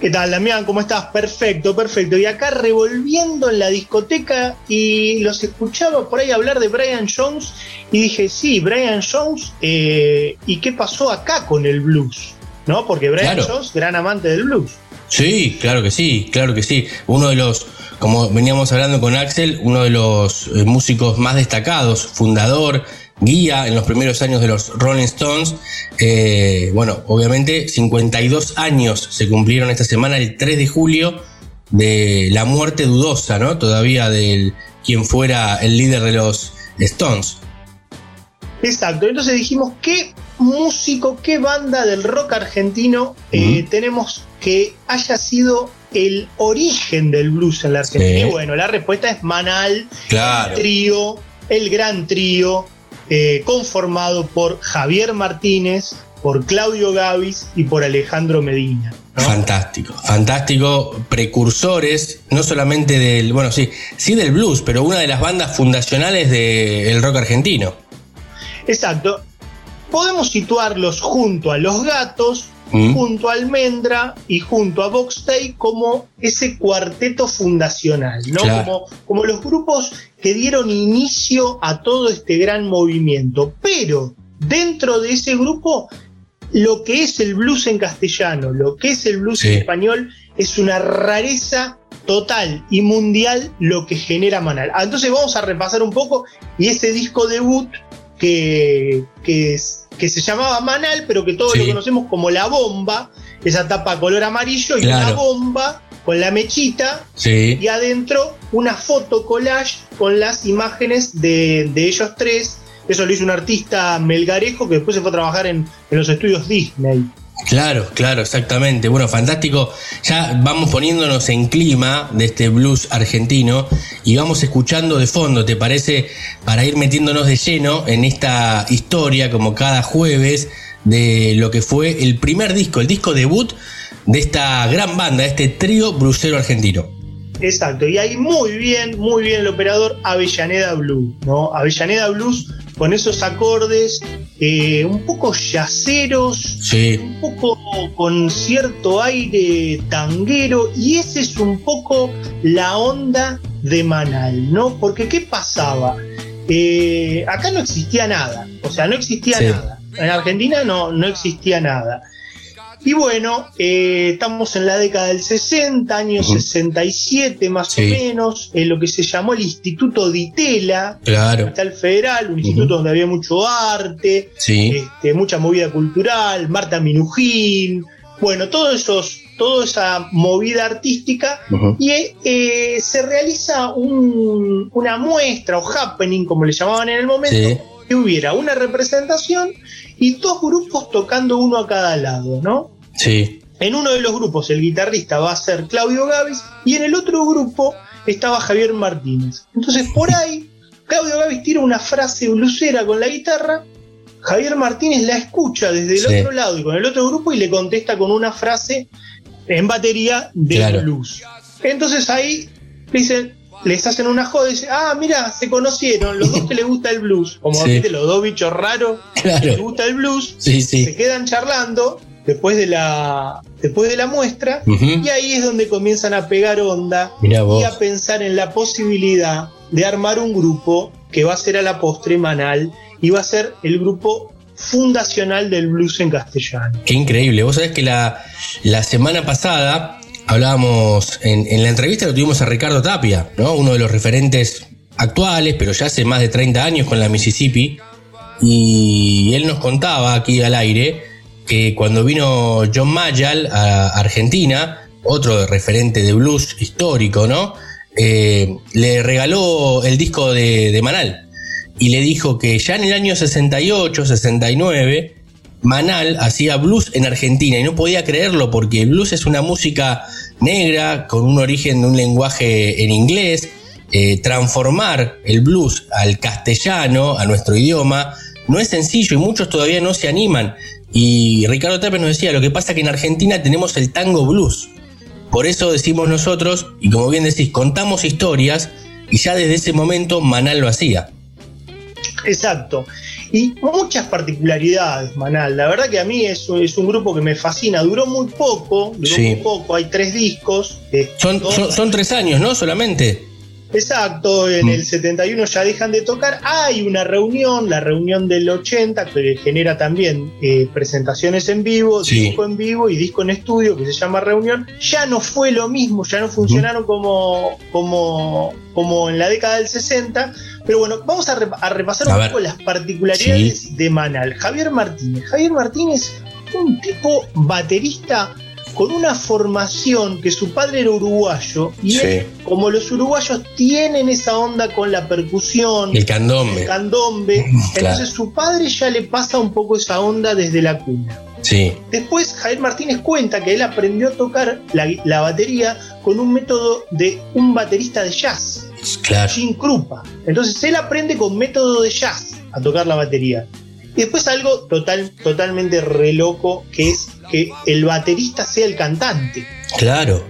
¿Qué tal, Damián? ¿Cómo estás? Perfecto, perfecto. Y acá revolviendo en la discoteca y los escuchaba por ahí hablar de Brian Jones y dije, sí, Brian Jones, eh, ¿y qué pasó acá con el blues? ¿No? Porque Brian Claro. Jones, gran amante del blues. Sí, claro que sí, claro que sí. Uno de los, como veníamos hablando con Axel, uno de los eh, músicos más destacados, fundador, guía en los primeros años de los Rolling Stones. Eh, bueno, obviamente 52 años se cumplieron esta semana, el 3 de julio, de la muerte dudosa, ¿no? Todavía del quien fuera el líder de los Stones. Exacto, entonces dijimos, ¿qué músico, qué banda del rock argentino eh, tenemos que haya sido el origen del blues en la Argentina? Sí. Y bueno, la respuesta es Manal, Claro. el trío, el gran trío, eh, conformado por Javier Martínez, por Claudio Gavis y por Alejandro Medina. ¿no? Fantástico, fantástico, precursores, no solamente del, bueno, sí, sí del blues, pero una de las bandas fundacionales del rock argentino. Exacto. Podemos situarlos junto a Los Gatos, Mm. junto a Almendra y junto a Box Day como ese cuarteto fundacional, ¿no? Claro. Como, como los grupos que dieron inicio a todo este gran movimiento. Pero dentro de ese grupo, lo que es el blues en castellano, lo que es el blues Sí. en español, es una rareza total y mundial lo que genera Manal. Ah, Entonces vamos a repasar un poco y ese disco debut que, que, se llamaba Manal, pero que todos Sí. lo conocemos como La Bomba, esa tapa color amarillo y Claro. una bomba con la mechita Sí. y adentro una foto collage con las imágenes de, de ellos tres. Eso lo hizo un artista melgarejo que después se fue a trabajar en, en los estudios Disney. Claro, claro, exactamente. Bueno, fantástico. Ya vamos poniéndonos en clima de este blues argentino y vamos escuchando de fondo, ¿te parece? Para ir metiéndonos de lleno en esta historia, como cada jueves, de lo que fue el primer disco, el disco debut de esta gran banda, este trío blusero argentino. Exacto, y ahí muy bien, muy bien el operador Avellaneda Blues, ¿no? Avellaneda Blues con esos acordes eh, un poco yaceros, Sí, un poco con cierto aire tanguero, y ese es un poco la onda de Manal, ¿no? Porque ¿qué pasaba? Eh, acá no existía nada, o sea, no existía Sí. nada. En Argentina no, no existía nada. Y bueno, eh, estamos en la década del 60, año 67 más Sí. o menos, en lo que se llamó el Instituto Di Tela, Claro. Capital Federal, un instituto donde había mucho arte, Sí. este, mucha movida cultural, Marta Minujín, bueno, todos esos, toda esa movida artística y eh, se realiza un- una muestra o happening, como le llamaban en el momento, Sí. que hubiera una representación y dos grupos tocando uno a cada lado, ¿no? Sí. En uno de los grupos el guitarrista va a ser Claudio Gavis y en el otro grupo estaba Javier Martínez. Entonces por ahí Claudio Gavis tira una frase blusera con la guitarra, Javier Martínez la escucha desde el Sí. otro lado y con el otro grupo y le contesta con una frase en batería de Claro. blues. Entonces ahí le dicen, les hacen una joda y dicen, ah, mira, se conocieron, los dos que les gusta el blues, como Sí. los dos bichos raros que les Claro. gusta el blues, Sí, se quedan charlando después de la después de la muestra y ahí es donde comienzan a pegar onda Mirá vos. y a pensar en la posibilidad de armar un grupo que va a ser a la postre Manal y va a ser el grupo fundacional del blues en castellano. Qué increíble. Vos sabés que la, la semana pasada hablábamos, en, en la entrevista lo tuvimos a Ricardo Tapia, ¿no? Uno de los referentes actuales, pero ya hace más de 30 años con la Mississippi. Y él nos contaba aquí al aire que cuando vino John Mayall a Argentina, otro referente de blues histórico, ¿no? Eh, le regaló el disco de, de Manal y le dijo que ya en el año 68, 69, Manal hacía blues en Argentina y no podía creerlo porque el blues es una música negra con un origen de un lenguaje en inglés. Eh, transformar el blues al castellano, a nuestro idioma, no es sencillo y muchos todavía no se animan. Y Ricardo Tapia nos decía, lo que pasa es que en Argentina tenemos el tango blues. Por eso decimos nosotros, y como bien decís, contamos historias y ya desde ese momento Manal lo hacía. Exacto. Y muchas particularidades, Manal. La verdad que a mí es, es un grupo que me fascina. Duró muy poco, duró Sí. muy poco. Hay tres discos. eh, Son, son, son tres años, ¿no? Solamente. Exacto, en Mm. el 71 ya dejan de tocar. Hay una reunión, la reunión del 80, que genera también eh, presentaciones en vivo, Sí. disco en vivo y disco en estudio, que se llama Reunión. Ya no fue lo mismo, ya no funcionaron como, como, como en la década del 60. Pero bueno, vamos a, rep- a repasar A un ver. poco las particularidades de Manal. Javier Martínez. Javier Martínez, un tipo baterista con una formación que su padre era uruguayo y Sí. él, como los uruguayos tienen esa onda con la percusión, El candombe. el candombe, Claro. entonces su padre ya le pasa un poco esa onda desde la cuna. Sí. Después Javier Martínez cuenta que él aprendió a tocar la, la batería con un método de un baterista de jazz, Claro. Jim Krupa. Entonces él aprende con método de jazz a tocar la batería. Y después algo total, totalmente re loco, que es que el baterista sea el cantante. Claro.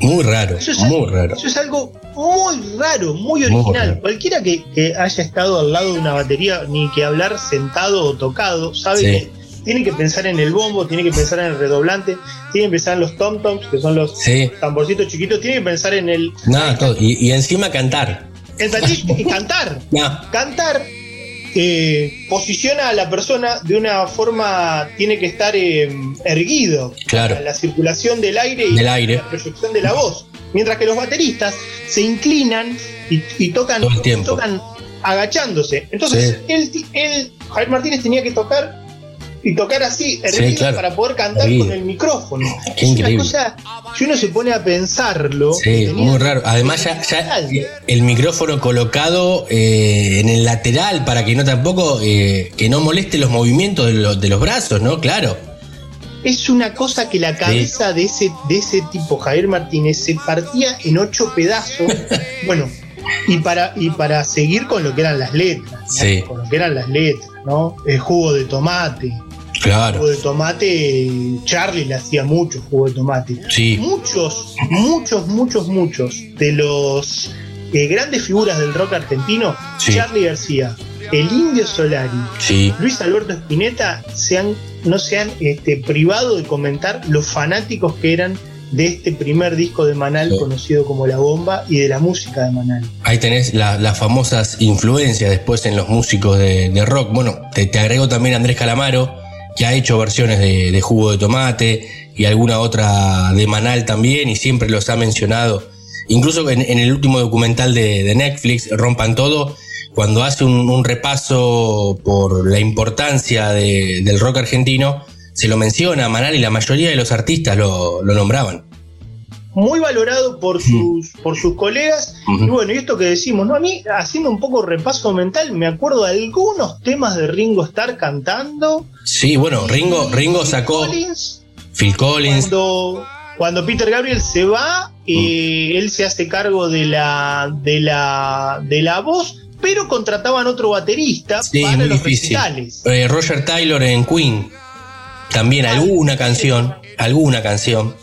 Muy raro. Eso es, Muy raro. eso es algo muy raro, muy original. Cualquiera que, que haya estado al lado de una batería, ni que hablar sentado o tocado, sabe Sí. que tiene que pensar en el bombo, tiene que pensar en el redoblante, tiene que pensar en los tom-toms, que son los Sí. tamborcitos chiquitos, tiene que pensar en el, Nada, todo. Y, y encima cantar. el y cantar. No. Cantar eh, posiciona a la persona de una forma, tiene que estar eh, erguido. Claro. La circulación del aire y Del aire. la proyección de la voz. Mientras que los bateristas se inclinan y, y tocan, Todo el tiempo. tocan agachándose. Entonces, Sí. él, él, Javier Martínez tenía que tocar y tocar así, claro. para poder cantar con el micrófono. Qué Es increíble. Una cosa, si uno se pone a pensarlo, Sí, muy raro. Además, ya, ya el micrófono colocado eh, en el lateral para que no tampoco eh, que no moleste los movimientos de, los- de los brazos, ¿no? Claro. Es una cosa que la cabeza de, ese, de ese tipo, Javier Martínez, se partía en ocho pedazos. bueno, y para, y para seguir con lo que eran las letras, ¿no? Sí. con lo que eran las letras, ¿no? El jugo de tomate. Claro. Jugo de tomate, Charlie le hacía mucho jugo de tomate. Sí. Muchos, muchos, muchos, muchos de los eh, grandes figuras del rock argentino, Sí. Charlie García, el Indio Solari, Sí. Luis Alberto Spinetta se han, no se han este, privado de comentar los fanáticos que eran de este primer disco de Manal Sí. conocido como La Bomba y de la música de Manal. Ahí tenés la- las famosas influencias después en los músicos de, de rock. Bueno, te, te agrego también a Andrés Calamaro, que ha hecho versiones de, de jugo de tomate y alguna otra de Manal también, y siempre los ha mencionado. Incluso en, el último documental de, Netflix, Rompan Todo, cuando hace un, repaso por la importancia de- del rock argentino, se lo menciona a Manal y la mayoría de los artistas lo nombraban. Muy valorado por sus, por sus colegas. Y bueno, y esto que decimos, ¿no? A mí, haciendo un poco repaso mental, me acuerdo de algunos temas de Ringo Starr cantando. Sí, bueno, Ringo, Ringo sacó Collins, Phil Collins, cuando, cuando Peter Gabriel se va, eh, él se hace cargo de la, de la, de la voz, pero contrataban otro baterista Sí, para muy los difícil. Eh, Roger Taylor en Queen. También alguna canción, alguna canción.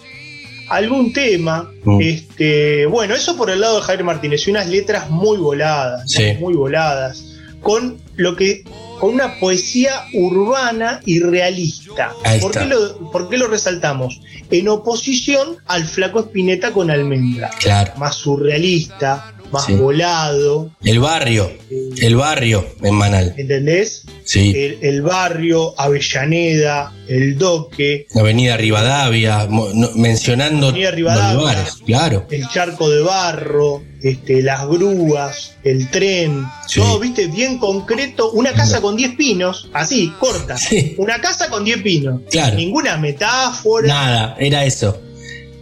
Algún tema. Mm. Este, bueno, eso por el lado de Javier Martínez, y unas letras muy voladas, Sí. muy voladas, con lo que con una poesía urbana y realista. ¿Por qué, lo, por qué lo resaltamos? En oposición al flaco Espineta con Almendra. Claro. Más surrealista, más Sí. volado, El barrio, el barrio en Manal. ¿entendés? Sí. El, el barrio, Avellaneda, el Doque, Avenida Rivadavia, no- mencionando Avenida los Rivadavia. lugares, claro. el charco de barro, este, las grúas, el tren, Sí. todo, viste, bien concreto. Una casa con 10 pinos, así, corta. Sí. Una casa con 10 pinos. Claro. Ninguna metáfora. Nada, era eso.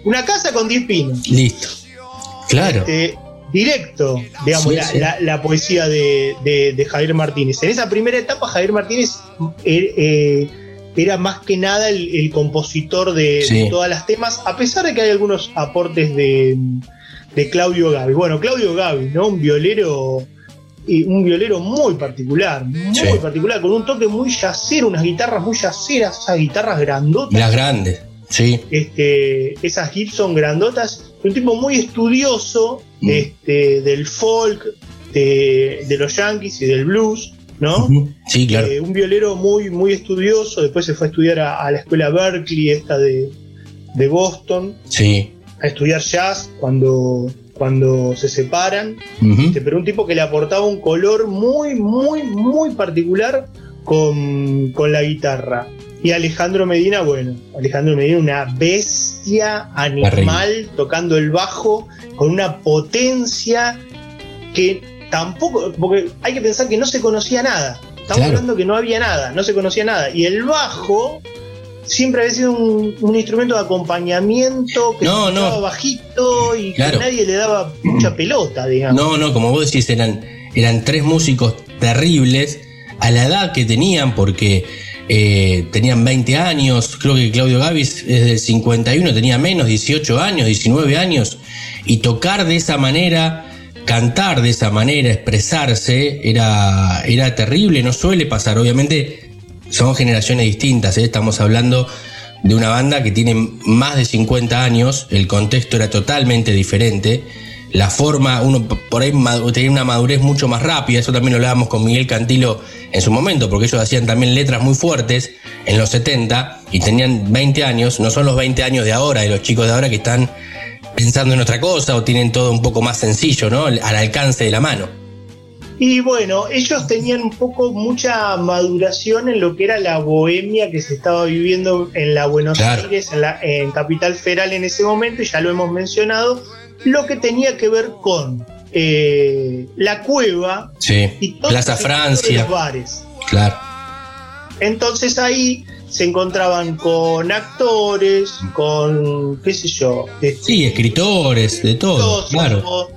Una casa con 10 pinos. Listo. Claro. Este, directo, digamos, Sí, la, sí. la- la poesía de, de- de Javier Martínez. En esa primera etapa, Javier Martínez eh, eh, era más que nada el, el compositor de, Sí. de todas las temas, a pesar de que hay algunos aportes de, de Claudio Gavi. Bueno, Claudio Gavi, ¿no? Un violero. y un violero muy particular, muy particular, con un toque muy yacero, unas guitarras muy yaceras, esas guitarras grandotas Las grandes, sí. este, esas Gibson grandotas, un tipo muy estudioso Mm. este, del folk, de, de los Yankees y del blues, ¿no? Sí, claro. Eh, un violero muy, muy estudioso, después se fue a estudiar a, a la escuela Berkeley, esta de, de Boston, Sí. a estudiar jazz cuando, cuando se separan, este, pero un tipo que le aportaba un color muy, muy, muy particular con, con la guitarra. Y Alejandro Medina, bueno, Alejandro Medina, una bestia animal tocando el bajo con una potencia que tampoco, porque hay que pensar que no se conocía nada. Estamos Claro. hablando que no había nada, no se conocía nada. Y el bajo siempre había sido un, un instrumento de acompañamiento que No, tocaba bajito y Claro. que nadie le daba mucha pelota, digamos. No, no, como vos decís, eran, eran tres músicos terribles a la edad que tenían, porque eh, tenían 20 años, creo que Claudio Gavis es del 51, tenía menos, 18 años, 19 años, y tocar de esa manera, cantar de esa manera, expresarse, era, era terrible, no suele pasar, obviamente son generaciones distintas, ¿eh? estamos hablando de una banda que tiene más de 50 años, el contexto era totalmente diferente, la forma, uno por ahí tenía una madurez mucho más rápida, eso también lo hablábamos con Miguel Cantilo en su momento, porque ellos hacían también letras muy fuertes en los 70 y tenían 20 años, no son los 20 años de ahora, de los chicos de ahora que están pensando en otra cosa o tienen todo un poco más sencillo, ¿no? Al alcance de la mano. Y bueno, ellos tenían un poco mucha maduración en lo que era la bohemia que se estaba viviendo en la Buenos Claro. Aires, en, la, en Capital Federal en ese momento, y ya lo hemos mencionado, lo que tenía que ver con eh, la cueva Sí. y todo Plaza el sector de Francia, los bares. claro. Entonces ahí se encontraban con actores, con, qué sé yo, este, Sí, escritores, de todo, todos, claro.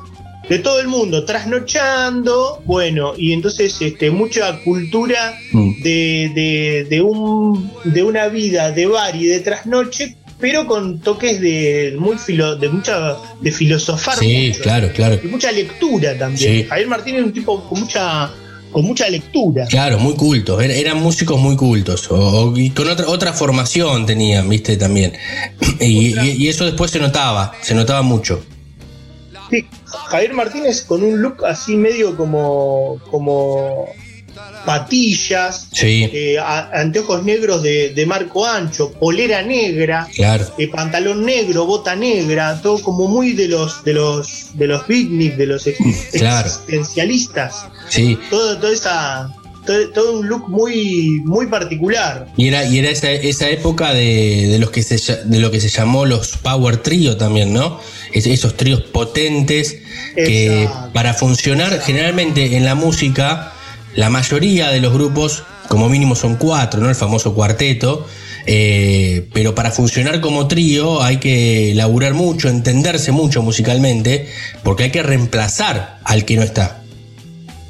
De todo el mundo, trasnochando, bueno, y entonces este, mucha cultura Mm. de, de, de un, de una vida de bar y de trasnoche, pero con toques de muy filo, de mucha de filosofar Sí, mucho, claro, claro. y mucha lectura también. Sí. Javier Martínez es un tipo con mucha con mucha lectura. Claro, muy cultos, er- eran músicos muy cultos, o, o- y con otra, otra formación tenían, viste, también. Y, y- y eso después se notaba, se notaba mucho. Sí, Javier Martínez con un look así medio como como patillas, Sí, eh, a- anteojos negros de, de marco ancho, polera negra, claro. eh, pantalón negro, bota negra, todo como muy de los de los de los beatniks, de los ex- Claro. existencialistas. Sí, Todo, toda esa todo, un look muy, muy particular. Y era, y era esa, esa época de, de los que se, de lo que se llamó los Power Trio también, ¿no? Es- esos tríos potentes que Exacto. para funcionar generalmente en la música, la mayoría de los grupos, como mínimo son cuatro, ¿no? El famoso cuarteto. eh, pero para funcionar como trío hay que laburar mucho, entenderse mucho musicalmente, porque hay que reemplazar al que no está.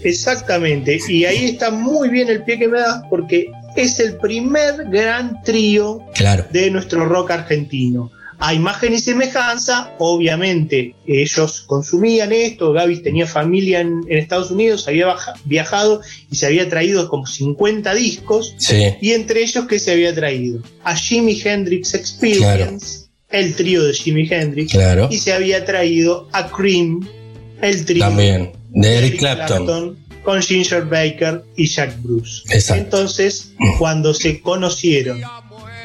Exactamente, y ahí está muy bien el pie que me das porque es el primer gran trío Claro. de nuestro rock argentino. A imagen y semejanza, obviamente, ellos consumían esto, Gaby tenía familia en, en Estados Unidos, había viajado y se había traído como 50 discos, Sí. y entre ellos, ¿qué se había traído? A Jimi Hendrix Experience, el trío de Jimi Hendrix, Claro. y se había traído a Cream, el trío También. De Eric Clapton. con Ginger Baker y Jack Bruce. Exacto. Entonces, cuando se conocieron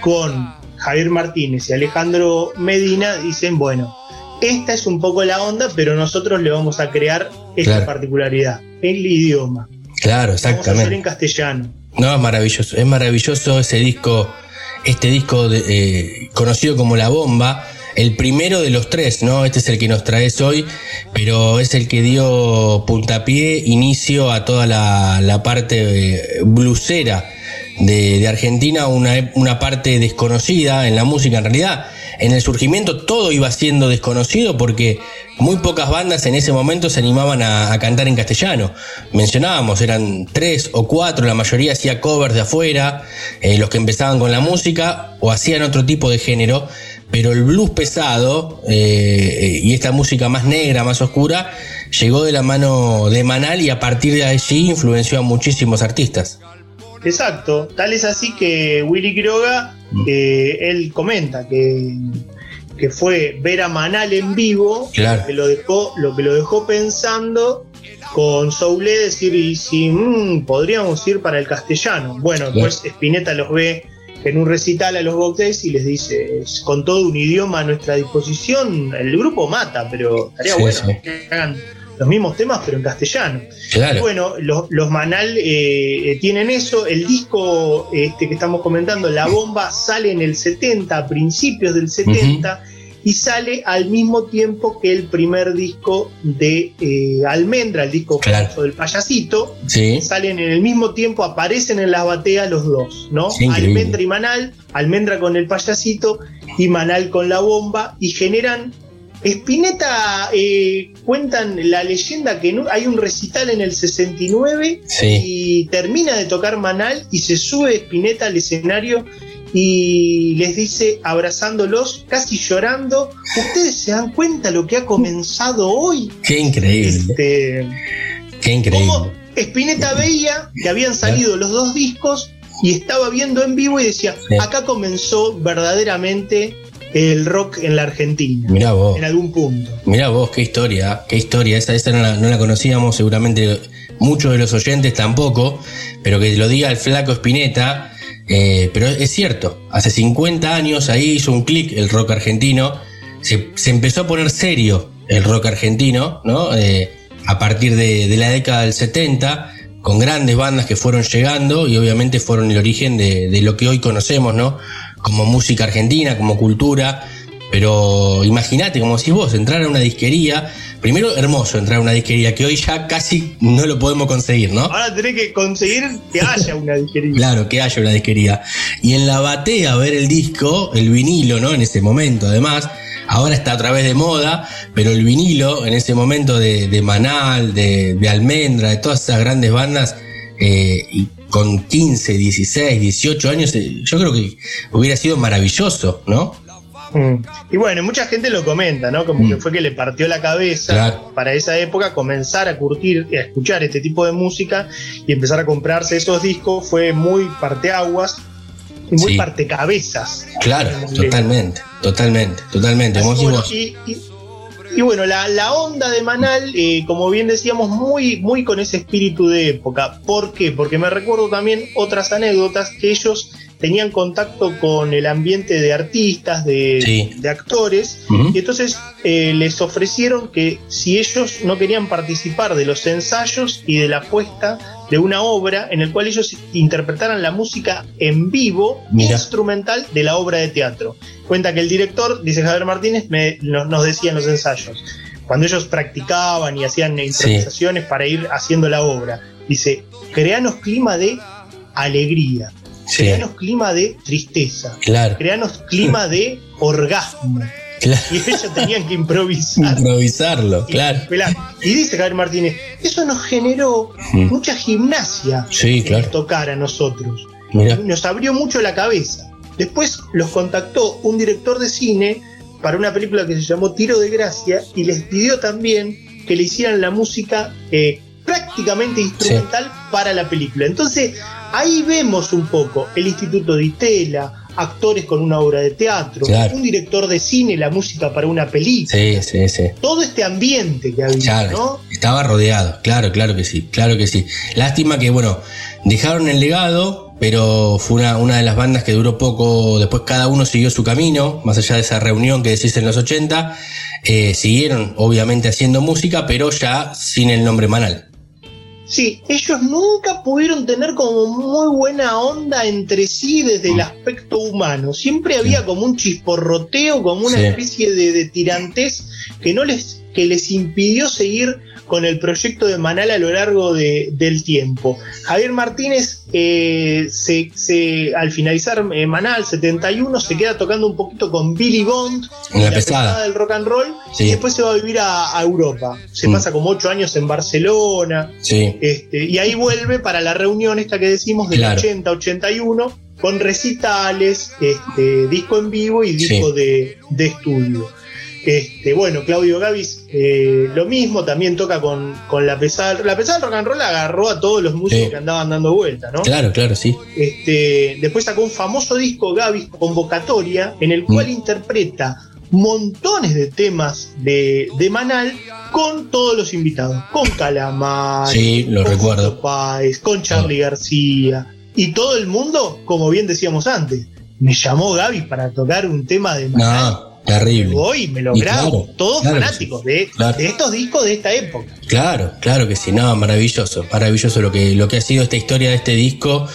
con Javier Martínez y Alejandro Medina, dicen, bueno, esta es un poco la onda, pero nosotros le vamos a crear esta Claro. particularidad, el idioma. Claro, Vamos a hacer exactamente. en castellano. No, es maravilloso, es maravilloso ese disco, este disco de- eh, conocido como La Bomba, el primero de los tres, ¿no? Este es el que nos traes hoy, pero es el que dio puntapié, inicio a toda la, la parte eh, blusera de, Argentina, una, una parte desconocida en la música en realidad. En el surgimiento todo iba siendo desconocido porque muy pocas bandas en ese momento se animaban a, a cantar en castellano. Mencionábamos, eran tres o cuatro, la mayoría hacía covers de afuera, eh, los que empezaban con la música o hacían otro tipo de género, pero el blues pesado eh, y esta música más negra, más oscura, llegó de la mano de Manal y a partir de allí influenció a muchísimos artistas. Exacto, tal es así que Willy Quiroga, Mm. eh, él comenta que, que fue ver a Manal en vivo, Claro. que lo dejó, lo que lo dejó pensando con Soule decir, y si mm, podríamos ir para el castellano. Bueno, Claro. pues Spinetta los ve en un recital a los Boctés y les dice, "Es con todo un idioma a nuestra disposición, el grupo mata, pero estaría Sí, bueno sí. que hagan los mismos temas pero en castellano. Claro. Y bueno, los, los Manal eh, eh, tienen eso. El disco este, que estamos comentando, La Bomba, sale en el 70, a principios del 70, y sale al mismo tiempo que el primer disco de eh, Almendra, el disco Claro. del payasito. Sí. Salen en el mismo tiempo, aparecen en las bateas los dos, ¿no? Sí. Almendra y Manal, Almendra con el payasito y Manal con la bomba, y generan Spinetta eh, cuentan la leyenda que no- hay un recital en el 69 Sí. y termina de tocar Manal y se sube Spinetta al escenario y les dice, abrazándolos, casi llorando, ¿ustedes se dan cuenta lo que ha comenzado hoy? Qué increíble. Este, Qué increíble. cómo Spinetta veía que habían salido los dos discos y estaba viendo en vivo y decía, acá comenzó verdaderamente el rock en la Argentina, Mirá vos. en algún punto. Mirá vos, qué historia, qué historia. Esa, esa no, la, no la conocíamos, seguramente muchos de los oyentes tampoco, pero que lo diga el flaco Spinetta. Eh, pero es cierto, hace 50 años ahí hizo un clic el rock argentino. Se, empezó a poner serio el rock argentino, ¿no? Eh, a partir de, la década del 70, con grandes bandas que fueron llegando y obviamente fueron el origen de, lo que hoy conocemos, ¿no? Como música argentina, como cultura. Pero imagínate, como decís vos, entrar a una disquería. Primero, hermoso entrar a una disquería que hoy ya casi no lo podemos conseguir, ¿no? Ahora tenés que conseguir que haya una disquería. Claro, que haya una disquería. Y en la batea ver el disco, el vinilo, ¿no? En ese momento, además. Ahora está a través de moda, pero el vinilo, en ese momento de, de Manal, de, de Almendra, de todas esas grandes bandas, eh, y con 15, 16, 18 años, eh, yo creo que hubiera sido maravilloso, ¿no? Mm. Y bueno, mucha gente lo comenta, ¿no? Como Mm. que fue que le partió la cabeza Claro. para esa época comenzar a curtir, a escuchar este tipo de música y empezar a comprarse esos discos fue muy parteaguas y muy Sí. partecabezas. Claro, totalmente, totalmente, totalmente. Bueno, y, y- y bueno, la, la onda de Manal, eh, como bien decíamos, muy, muy con ese espíritu de época. ¿Por qué? Porque me recuerdo también otras anécdotas que ellos tenían contacto con el ambiente de artistas, de, Sí. de actores, y entonces eh, les ofrecieron que si ellos no querían participar de los ensayos y de la puesta de una obra en el cual ellos interpretaran la música en vivo Mira. instrumental de la obra de teatro. Cuenta que el director, dice Javier Martínez, me- no- nos decía en los ensayos, cuando ellos practicaban y hacían improvisaciones para ir haciendo la obra, dice, creanos clima de alegría, Sí, creanos clima de tristeza, claro, creanos clima de orgasmo. claro. Y ellos tenían que improvisar. Improvisarlo, y claro. Y dice Javier Martínez, eso nos generó Mm. mucha gimnasia Sí, claro. tocar a nosotros. Nos abrió mucho la cabeza. Después los contactó un director de cine para una película que se llamó Tiro de Gracia y les pidió también que le hicieran la música eh, prácticamente instrumental para la película. Entonces ahí vemos un poco el Instituto de Itela, actores con una obra de teatro, Claro. un director de cine, la música para una película. sí, sí, sí. Todo este ambiente que había, Claro, ¿no? estaba rodeado, claro, claro que sí, claro que sí. Lástima que, bueno, dejaron el legado, pero fue una, una de las bandas que duró poco, después cada uno siguió su camino, más allá de esa reunión que decís en los 80, eh, siguieron obviamente haciendo música, pero ya sin el nombre Manal. Sí, ellos nunca pudieron tener como muy buena onda entre sí desde el aspecto humano. Siempre había como un chisporroteo, como una Sí. especie de, de tirantez que no les, que les impidió seguir con el proyecto de Manal a lo largo de- del tiempo. Javier Martínez, eh, se, se- al finalizar eh, Manal 71, se queda tocando un poquito con Billy Bond, En la pesada. del rock and roll, Sí. y después se va a vivir a, a Europa. Se Mm. pasa como ocho años en Barcelona. Sí, Este, y ahí vuelve para la reunión esta que decimos del Claro. 80-81 con recitales, este, disco en vivo y disco Sí. de, de estudio. Este, bueno, Claudio Gavis eh, lo mismo, también toca con, con la pesada. La pesada rock and roll agarró a todos los músicos Sí. que andaban dando vuelta, ¿no? claro, claro, sí. Este, después sacó un famoso disco Gavis Convocatoria en el cual Mm. interpreta montones de temas de, de Manal con todos los invitados, con Calamar, Sí, lo con recuerdo. Páez, con Charlie García y todo el mundo, como bien decíamos antes, me llamó Gavis para tocar un tema de Manal. No, terrible. Voy, me lo Y grabo, claro, todos claro fanáticos de, Claro. de estos discos de esta época. Claro, claro que sí, no, maravilloso, maravilloso lo que, lo que ha sido esta historia de este disco.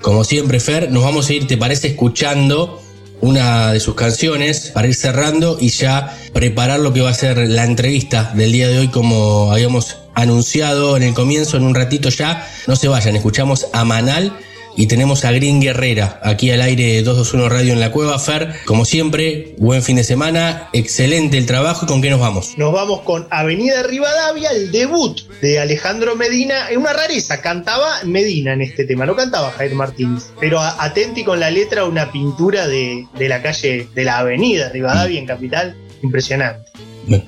Como siempre, Fer, nos vamos a ir, ¿te parece? Escuchando una de sus canciones para ir cerrando y ya preparar lo que va a ser la entrevista del día de hoy, como habíamos anunciado en el comienzo, en un ratito ya. No se vayan, escuchamos a Manal. Y tenemos a Green Guerrera aquí al aire 221 Radio en la Cueva. Fer, como siempre, buen fin de semana, excelente el trabajo. ¿Y con qué nos vamos? Nos vamos con Avenida Rivadavia, el debut de Alejandro Medina. Es una rareza, cantaba Medina en este tema, no cantaba Jair Martínez. Pero atenti con la letra, una pintura de, de la calle, de la Avenida Rivadavia en Capital, impresionante.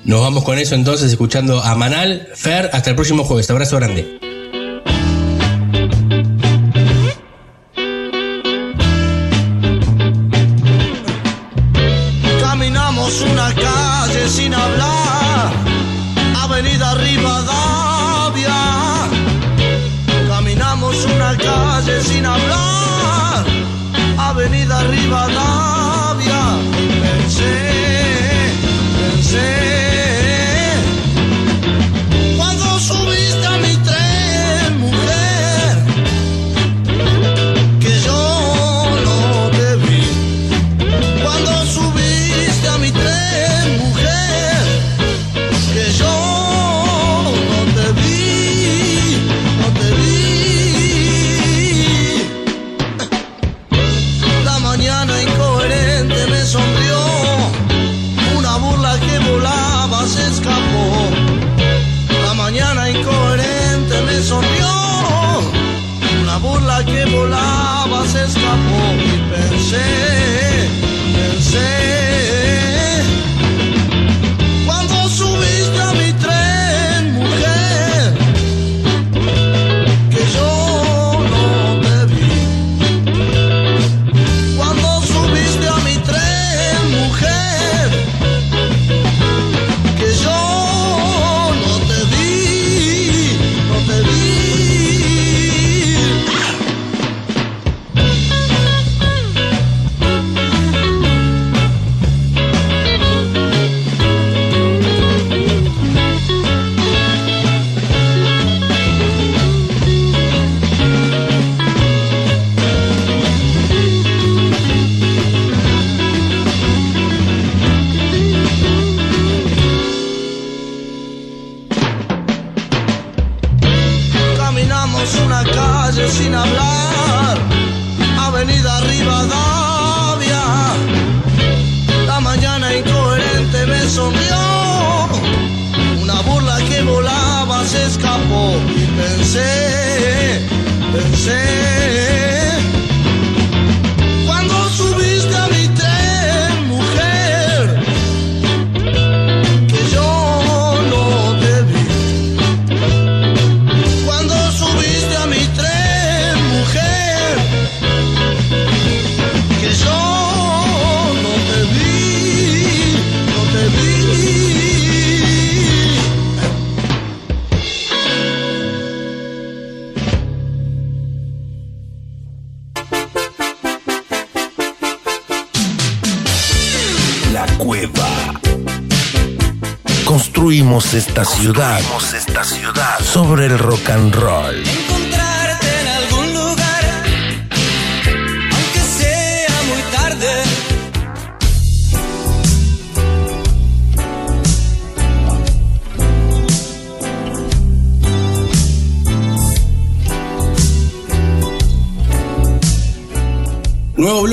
Nos vamos con eso entonces, escuchando a Manal. Fer, hasta el próximo jueves. Abrazo grande. Ciudad, esta ciudad sobre el rock and roll.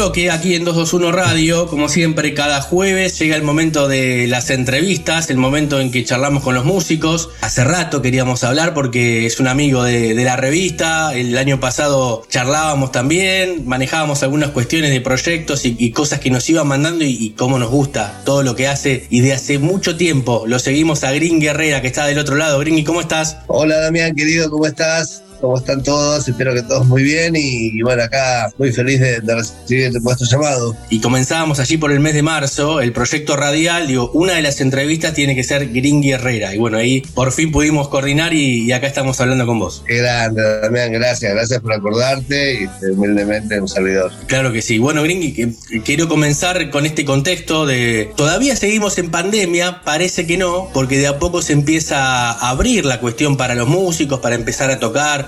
Bloque aquí en 221 Radio. Como siempre, cada jueves llega el momento de las entrevistas, el momento en que charlamos con los músicos. Hace rato queríamos hablar porque es un amigo de, la revista. El año pasado charlábamos también, manejábamos algunas cuestiones de proyectos y, cosas que nos iban mandando y, cómo nos gusta todo lo que hace. Y de hace mucho tiempo lo seguimos a Green Guerrera, que está del otro lado. Green, ¿y cómo estás? Hola Damián, querido, ¿cómo estás? ¿Cómo están todos? Espero que todos muy bien y, y bueno, acá muy feliz de, de recibir vuestro llamado. Y comenzábamos allí por el mes de marzo, el proyecto radial, digo, una de las entrevistas tiene que ser Gringy Herrera. Y bueno, ahí por fin pudimos coordinar y, y acá estamos hablando con vos. Qué grande, Damián, gracias, gracias por acordarte y este, humildemente un servidor. Claro que sí. Bueno, Gringy, que- quiero comenzar con este contexto de... Todavía seguimos en pandemia, parece que no, porque de a poco se empieza a abrir la cuestión para los músicos, para empezar a tocar,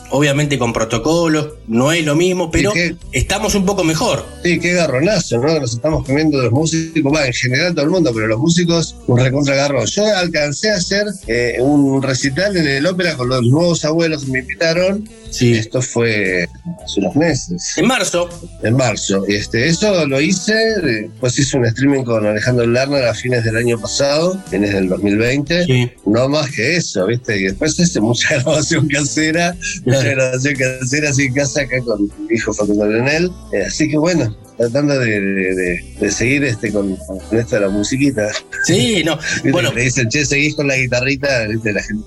obviamente con protocolos, no es lo mismo, pero estamos un poco mejor. Sí, qué garronazo, ¿no? Nos estamos comiendo de los músicos, va, en general todo el mundo, pero los músicos, un recontra garrón. Yo alcancé a hacer eh, un recital en el ópera con los nuevos abuelos que me invitaron. Sí. Esto fue hace unos meses. En marzo. En marzo. Este, eso lo hice, después hice un streaming con Alejandro Lerner a fines del año pasado, fines del 2020. No más que eso, ¿viste? Y después hice mucha grabación casera, mucha grabación casera así en casa acá con mi hijo Facundo Leonel. Eh, así que bueno, tratando de, de- de- seguir este con, con esto de la musiquita. Sí, no. Bueno. Le dicen, che, seguís con la guitarrita, ¿viste? La gente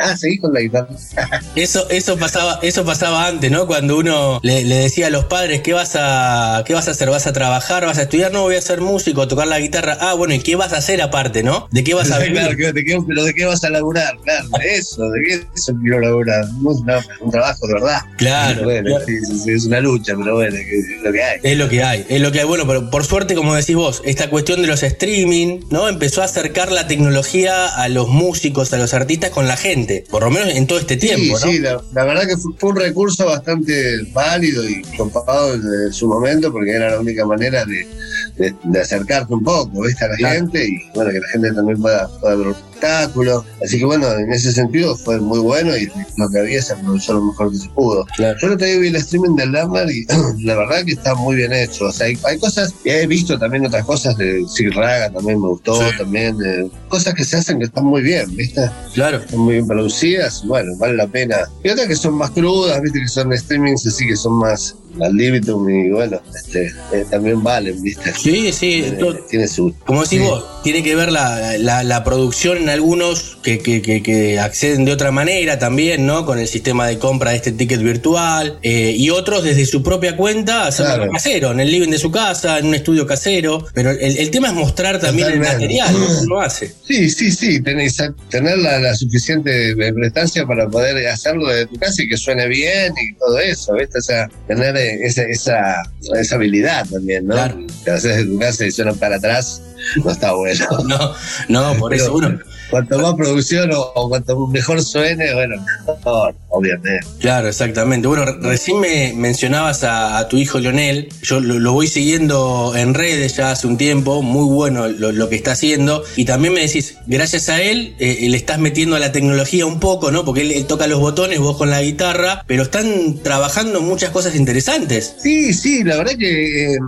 Ah, seguís con la guitarra. Eso, eso pasaba, eso pasaba antes, ¿no? Cuando uno le, le decía a los padres, ¿qué vas a, qué vas a hacer? ¿Vas a trabajar? ¿Vas a estudiar? No, voy a ser músico, a tocar la guitarra. Ah, bueno, ¿y qué vas a hacer aparte, no? ¿De qué vas a vivir? Claro, ¿de qué- pero ¿de qué vas a laburar? Claro, eso, ¿de qué eso quiero laburar? Un, un trabajo de verdad. Claro, Bueno, claro. sí, es una lucha, pero bueno, es lo que hay. Es lo que hay, es lo que hay. Bueno, pero por suerte, como decís vos, esta cuestión de los streaming, ¿no? Empezó a acercar la tecnología a los músicos, a los artistas con la gente. Por lo menos en todo este tiempo, sí, ¿no? sí, la, la verdad que fue, fue un recurso bastante válido y copado en su momento porque era la única manera de, de- de acercarte un poco, ¿viste? A la Claro. gente y bueno, que la gente también pueda, pueda espectáculo. Así que bueno, en ese sentido fue muy bueno y lo que había se aprovechó lo mejor que se pudo. Yo lo vi el streaming del Lerner y la verdad que está muy bien hecho. O sea, hay, hay cosas, y he visto también otras cosas de Raga, también me gustó, también eh, cosas que se hacen que están muy bien, ¿viste? Claro. Están muy bien producidas y bueno, vale la pena. Y otras que son más crudas, ¿viste? Que son streamings así que son más al libitum y bueno, este, eh, también valen, ¿viste? Sí, sí. Tiene, to- tiene su. Como decís sí. vos, tiene que ver la, la- la producción algunos que, que- que- que acceden de otra manera también, ¿no? Con el sistema de compra de este ticket virtual. eh, y otros desde su propia cuenta, hacerlo Claro. casero, en el living de su casa, en un estudio casero. Pero el, el tema es mostrar también el material, lo que uno hace. Sí, sí, sí, tenés, tener la, la suficiente prestancia para poder hacerlo desde tu casa y que suene bien y todo eso, ¿viste? O sea, tener eh, esa, esa, esa habilidad también, ¿no? Que haces de tu casa y suena para atrás, no está bueno. No, no, por eso uno. Cuanto más producción o, o cuanto mejor suene, bueno, mejor. Obviamente. Claro, exactamente. Bueno, re- recién me mencionabas a, a tu hijo Lionel. Yo lo, lo voy siguiendo en redes ya hace un tiempo. Muy bueno lo, lo que está haciendo. Y también me decís, gracias a él, eh, le estás metiendo a la tecnología un poco, ¿no? Porque él, él toca los botones, vos con la guitarra. Pero están trabajando muchas cosas interesantes. Sí, sí, la verdad que eh,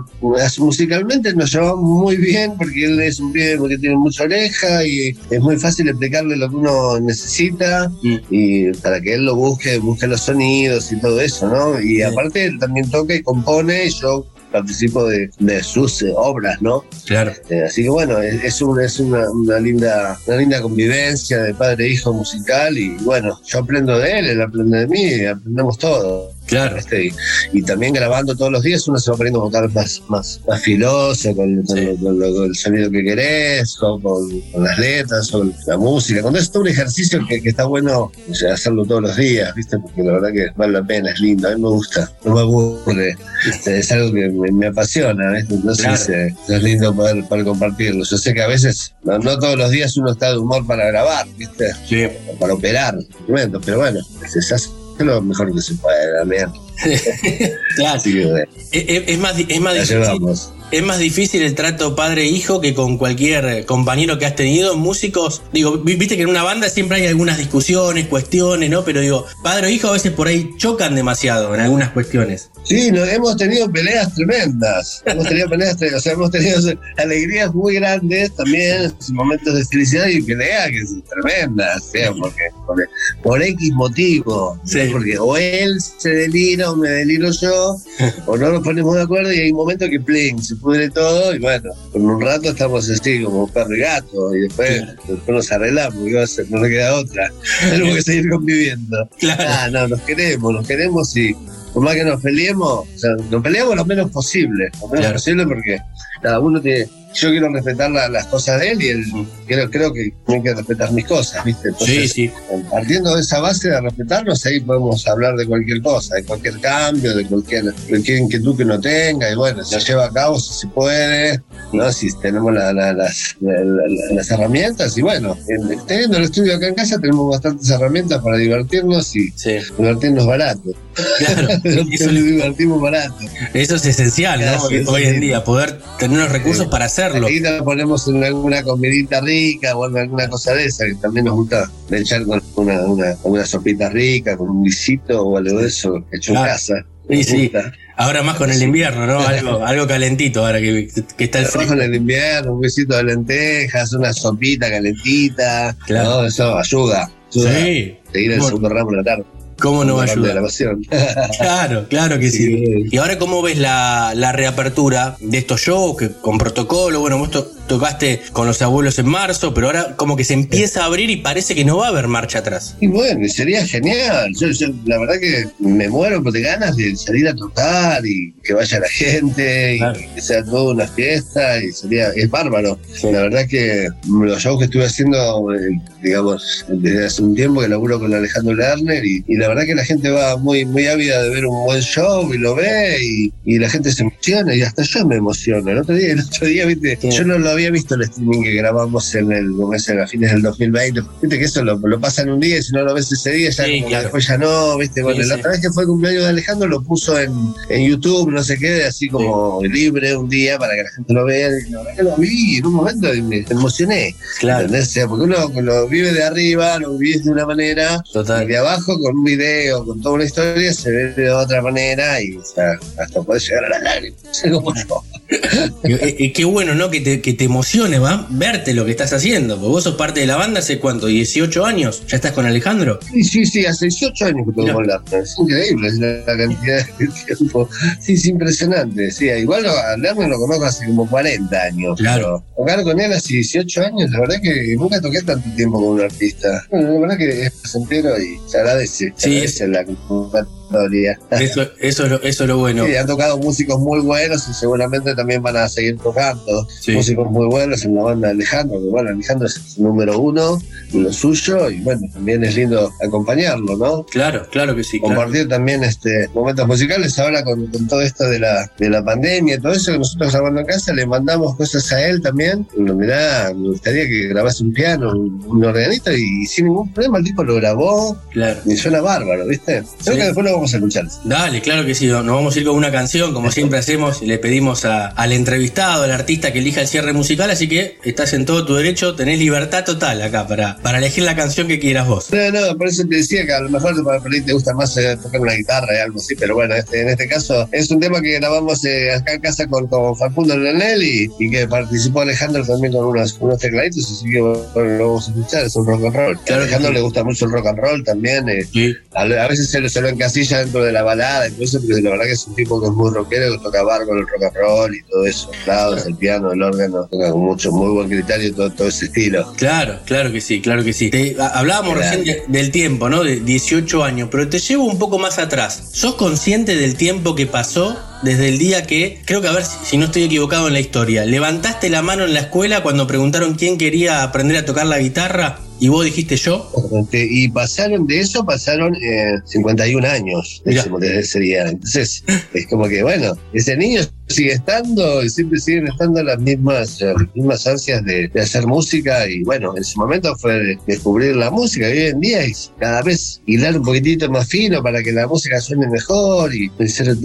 musicalmente nos llevamos muy bien porque él es un pibe que tiene mucha oreja y es muy fácil explicarle lo que uno necesita y para que él lo busque, busque los sonidos y todo eso, ¿no? Y aparte él también toca y compone y yo participo de, de sus eh, obras, ¿no? Claro. Eh, así que bueno, es, es, un- es una, una linda, una linda convivencia de padre e hijo musical y bueno, yo aprendo de él, él aprende de mí, y aprendemos todo. Claro. Este, y, también grabando todos los días uno se va poniendo a más, más, más filoso, con, con con el sonido que querés, con, las letras, con la música. Con es todo un ejercicio que, que está bueno o sea, hacerlo todos los días, ¿viste? Porque la verdad que vale la pena, es lindo, a mí me gusta, no me aburre. Este, Es algo que me, me apasiona, ¿viste? Entonces Claro. eh, es lindo poder, poder compartirlo. Yo sé que a veces, no, no todos los días uno está de humor para grabar, ¿viste? Sí. Para operar instrumentos, pero bueno, se hace lo mejor que se puede, también. Claro. Bueno, Es, es- es más, es más difícil. llevamos. Es más difícil el trato padre-hijo que con cualquier compañero que has tenido. Músicos, digo, vi- viste que en una banda siempre hay algunas discusiones, cuestiones, ¿no? Pero digo, padre o hijo a veces por ahí chocan demasiado en algunas cuestiones. Sí, no, hemos tenido peleas tremendas. Hemos tenido peleas, tre- o sea, hemos tenido alegrías muy grandes también, momentos de felicidad y peleas que son tremendas, ¿sí? porque, porque- por X motivo. ¿sí? Porque o él se delira o me deliro yo, o no nos ponemos de acuerdo y hay un momento que pling, se pudre todo y bueno, por un rato estamos así como perro y gato y después, después nos arreglamos y ser- no nos queda otra. Tenemos que seguir conviviendo. Ah, no, nos queremos, nos queremos y por más que nos peleemos, o sea, nos peleamos lo menos posible, lo menos Claro. posible porque cada uno tiene, yo quiero respetar la- las cosas de él y él creo, creo que tiene que respetar mis cosas, ¿viste? Entonces, Sí, sí. Partiendo de esa base de respetarnos, ahí podemos hablar de cualquier cosa, de cualquier cambio, de cualquier, cualquier inquietud que uno tenga, y bueno, se lleva a cabo si se puede, ¿no? Si tenemos la- la- las, la- la- las herramientas, y bueno, en- teniendo el estudio acá en casa tenemos bastantes herramientas para divertirnos y divertirnos barato. Nos divertimos barato. Eso es esencial, ¿no? Claro, Hoy en día, poder tener los recursos para hacerlo. Aquí nos ponemos en alguna comidita rica o alguna cosa de esa que también nos gusta echar con una, una, una sopita rica, con un guisito o algo de eso hecho Claro. en casa. Sí, sí. Ahora más con el invierno, ¿no? Algo, algo calentito ahora que, que está el frío. con el invierno, un guisito de lentejas, una sopita calentita. Claro. ¿no? Eso ayuda. ayuda Sí. Seguir el ¿Cómo- segundo ramo de la tarde. ¿Cómo no va a ayudar? La pasión. Claro, claro que sí. Y ahora, ¿cómo ves la, la reapertura de estos shows que con protocolo? Bueno, vos to- tocaste con los abuelos en marzo, pero ahora como que se empieza a abrir y parece que no va a haber marcha atrás. Y bueno, sería genial. Yo, yo, la verdad que me muero de ganas de salir a tocar y que vaya la gente y que sea toda una fiesta y sería, es bárbaro. La verdad que los shows que estuve haciendo, eh, digamos, desde hace un tiempo que laburo con Alejandro Lerner y, y la verdad que la gente va muy, muy ávida de ver un buen show y lo ve y, y la gente se emociona y hasta yo me emociono. El otro día, el otro día, viste, yo no lo había visto el streaming que grabamos en el, como es, a fines del 2020. Viste que eso lo, lo pasan un día y si no lo ves ese día ya Sí, como que claro. después ya no, viste. Bueno, Sí, la sí. otra vez que fue el cumpleaños de Alejandro lo puso en, en YouTube, no sé qué, así como libre un día para que la gente lo vea. Y la verdad que lo vi en un momento y me emocioné. Claro. ¿entendés? O sea, porque uno lo vive de arriba, lo vivís de una manera, y de abajo con un video, con toda una historia, se ve de otra manera y o sea, hasta puede llegar a las lágrimas. Como yo. Y, y- y qué bueno, ¿no? Que te, que te emocione, ¿va? Verte lo que estás haciendo. Porque vos sos parte de la banda hace cuánto, 18 años. ¿Ya estás con Alejandro? Sí, sí, sí, hace 18 años que tengo con Lerner. Es increíble es la, la cantidad de tiempo. Sí, es impresionante. Sí, igual a Lerner lo conozco hace como 40 años. Claro. pero Tocar con él hace 18 años, la verdad que nunca toqué tanto tiempo con un artista. Bueno, la verdad que es placentero y se agradece. Se Sí, agradece la historia. Eso, eso, es lo- eso es lo bueno. Sí, han tocado músicos muy buenos y seguramente también van a seguir tocando. Músicos muy buenos en la banda de Alejandro, que bueno, Alejandro es el número uno en lo suyo y bueno, también es lindo acompañarlo, ¿no? Claro, claro que sí. claro. Compartir también este momentos musicales ahora con, con todo esto de la, de la pandemia y todo eso que nosotros grabando en casa, le mandamos cosas a él también. Bueno, mirá, me gustaría que grabase un piano, un, un organito y sin ningún problema el tipo lo grabó Claro. y suena bárbaro, ¿viste? Creo Sí. que después lo vamos a escuchar. Dale, claro que sí. Nos vamos a ir con una canción, como siempre hacemos, y le pedimos a- al entrevistado, al artista que elija el cierre musical, así que estás en todo tu derecho, tenés libertad total acá para, para elegir la canción que quieras vos. No, no, por eso te decía que a lo mejor para te gusta más eh, tocar una guitarra y algo así, pero bueno, este, en este caso es un tema que grabamos eh, acá en casa con, con Facundo Leonel y, y que participó Alejandro también con unos, unos tecladitos, así que bueno, lo vamos a escuchar, es un rock and roll. a Alejandro le gusta mucho el rock and roll también, eh, a, a veces se lo, se lo encasilla dentro de la balada y todo eso, pero la verdad que es un tipo que es muy rockero, que toca bar con el rock and roll y todo eso, lados, el piano, el órgano, toca con mucho, muy buen criterio todo, todo ese estilo. Claro, claro que sí, claro que sí. Te- hablábamos Claro. recién de- del tiempo, ¿no? De 18 años, pero te llevo un poco más atrás. ¿Sos consciente del tiempo que pasó desde el día que, creo que a ver si, no estoy equivocado en la historia, levantaste la mano en la escuela cuando preguntaron quién quería aprender a tocar la guitarra y vos dijiste yo? Y pasaron de eso, pasaron eh, 51 años desde ese día. Entonces, es como que, bueno, ese niño sigue estando, y siempre siguen estando las mismas, eh, las mismas ansias de, hacer música. Y bueno, en su momento fue de- descubrir la música. Y hoy en día es cada vez hilar un poquitito más fino para que la música suene mejor y ser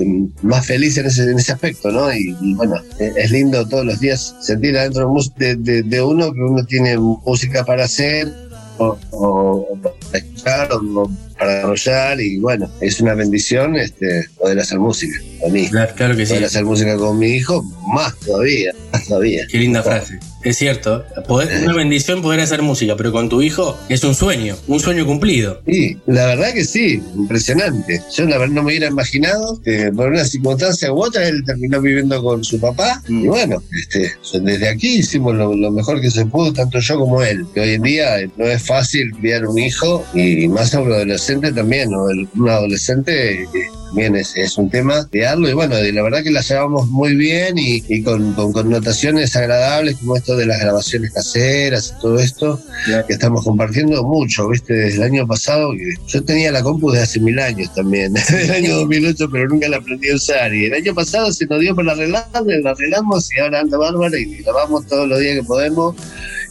más feliz en ese, en ese aspecto, ¿no? Y, bueno, eh, es lindo todos los días sentir adentro de, de- de uno que uno tiene música para hacer o, para escuchar o, para desarrollar y bueno, es una bendición este, poder hacer música a mí. Claro, claro que sí. Poder hacer música con mi hijo, más todavía, más todavía. Qué linda frase. Es cierto, poder- una bendición poder hacer música, pero con tu hijo es un sueño, un sueño cumplido. Sí, la verdad que sí, impresionante. Yo la verdad no me hubiera imaginado que por una circunstancia u otra él terminó viviendo con su papá y bueno, este, desde aquí hicimos lo, lo mejor que se pudo, tanto yo como él. Que hoy en día eh, no es fácil criar un hijo y más a un adolescente también, ¿no? El- un adolescente eh, también es, es un tema crearlo y bueno, y la verdad que la llevamos muy bien y, y con, con connotaciones agradables como esto de las grabaciones caseras y todo esto que estamos compartiendo mucho, viste, desde el año pasado, yo tenía la compu desde hace mil años también, desde el año 2008, pero nunca la aprendí a usar. Y el año pasado se nos dio para arreglarla, la arreglamos y ahora anda bárbara y grabamos todos los días que podemos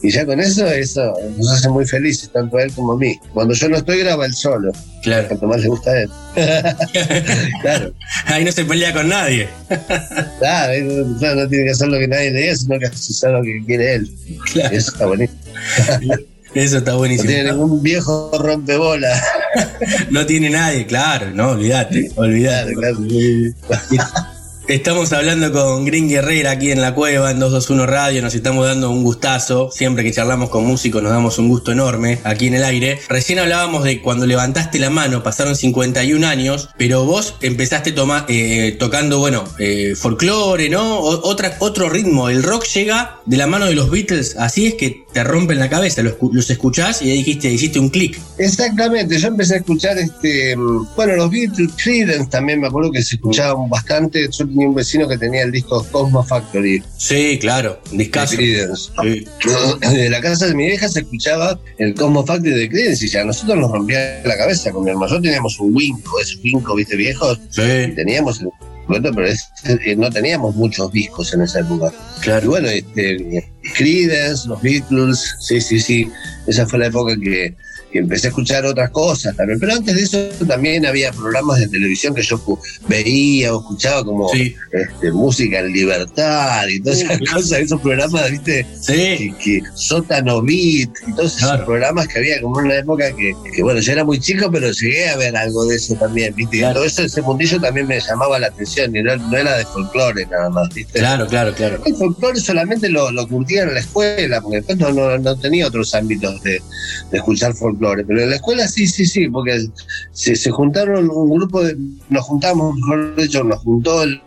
y ya con eso, eso nos hace muy felices, tanto a él como a mí. Cuando yo no estoy, graba él solo. Claro. Cuanto más le gusta a él. claro. Ahí no se pelea con nadie. Claro, no, no tiene que hacer lo que nadie le diga, sino que hacer lo que quiere él. Claro. Eso está bonito. Eso está buenísimo. No tiene ningún viejo rompebola. No tiene nadie, claro, no, olvídate, olvídate. Estamos hablando con Green Guerrera aquí en la cueva, en 221 Radio, nos estamos dando un gustazo, siempre que charlamos con músicos nos damos un gusto enorme aquí en el aire. Recién hablábamos de cuando levantaste la mano, pasaron 51 años, pero vos empezaste toma- eh, tocando, bueno, eh, folclore, ¿no? O- otro ritmo, el rock llega de la mano de los Beatles, así es que te rompen la cabeza, los, los escuchás y ahí dijiste, hiciste un clic. Exactamente, yo empecé a escuchar este, bueno, los Beatles, Creedence también me acuerdo que se escuchaban bastante. Yo tenía un vecino que tenía el disco Cosmo Factory. Sí, claro, discazo. De. De la casa de mi vieja se escuchaba el Cosmo Factory de Creedence y ya a nosotros nos rompía la cabeza con mi hermano. Yo teníamos un Winco, esos Winco, viste, viejos. Sí. Teníamos el bueno, pero es- eh, no teníamos muchos discos en esa época. Claro. Y bueno, este, Creedence, los Beatles, sí, sí, sí. Esa fue la época que, que empecé a escuchar otras cosas también. Pero antes de eso también había programas de televisión que yo veía o escuchaba como este, música en libertad y todas esas cosas, esos programas, viste, que, que sótano beat y todos esos programas que había como en una época que, que, bueno, yo era muy chico, pero llegué a ver algo de eso también, viste. Y todo eso, ese mundillo también me llamaba la atención y no, no era de folclore nada más, viste. Claro, claro, claro. El folclore solamente lo, lo curtían en la escuela, porque después no, no, no tenía otros ámbitos de, de escuchar folclore. Pero en la escuela sí, sí, sí, porque se, se juntaron un grupo de. Nos juntamos, mejor dicho, nos juntó el,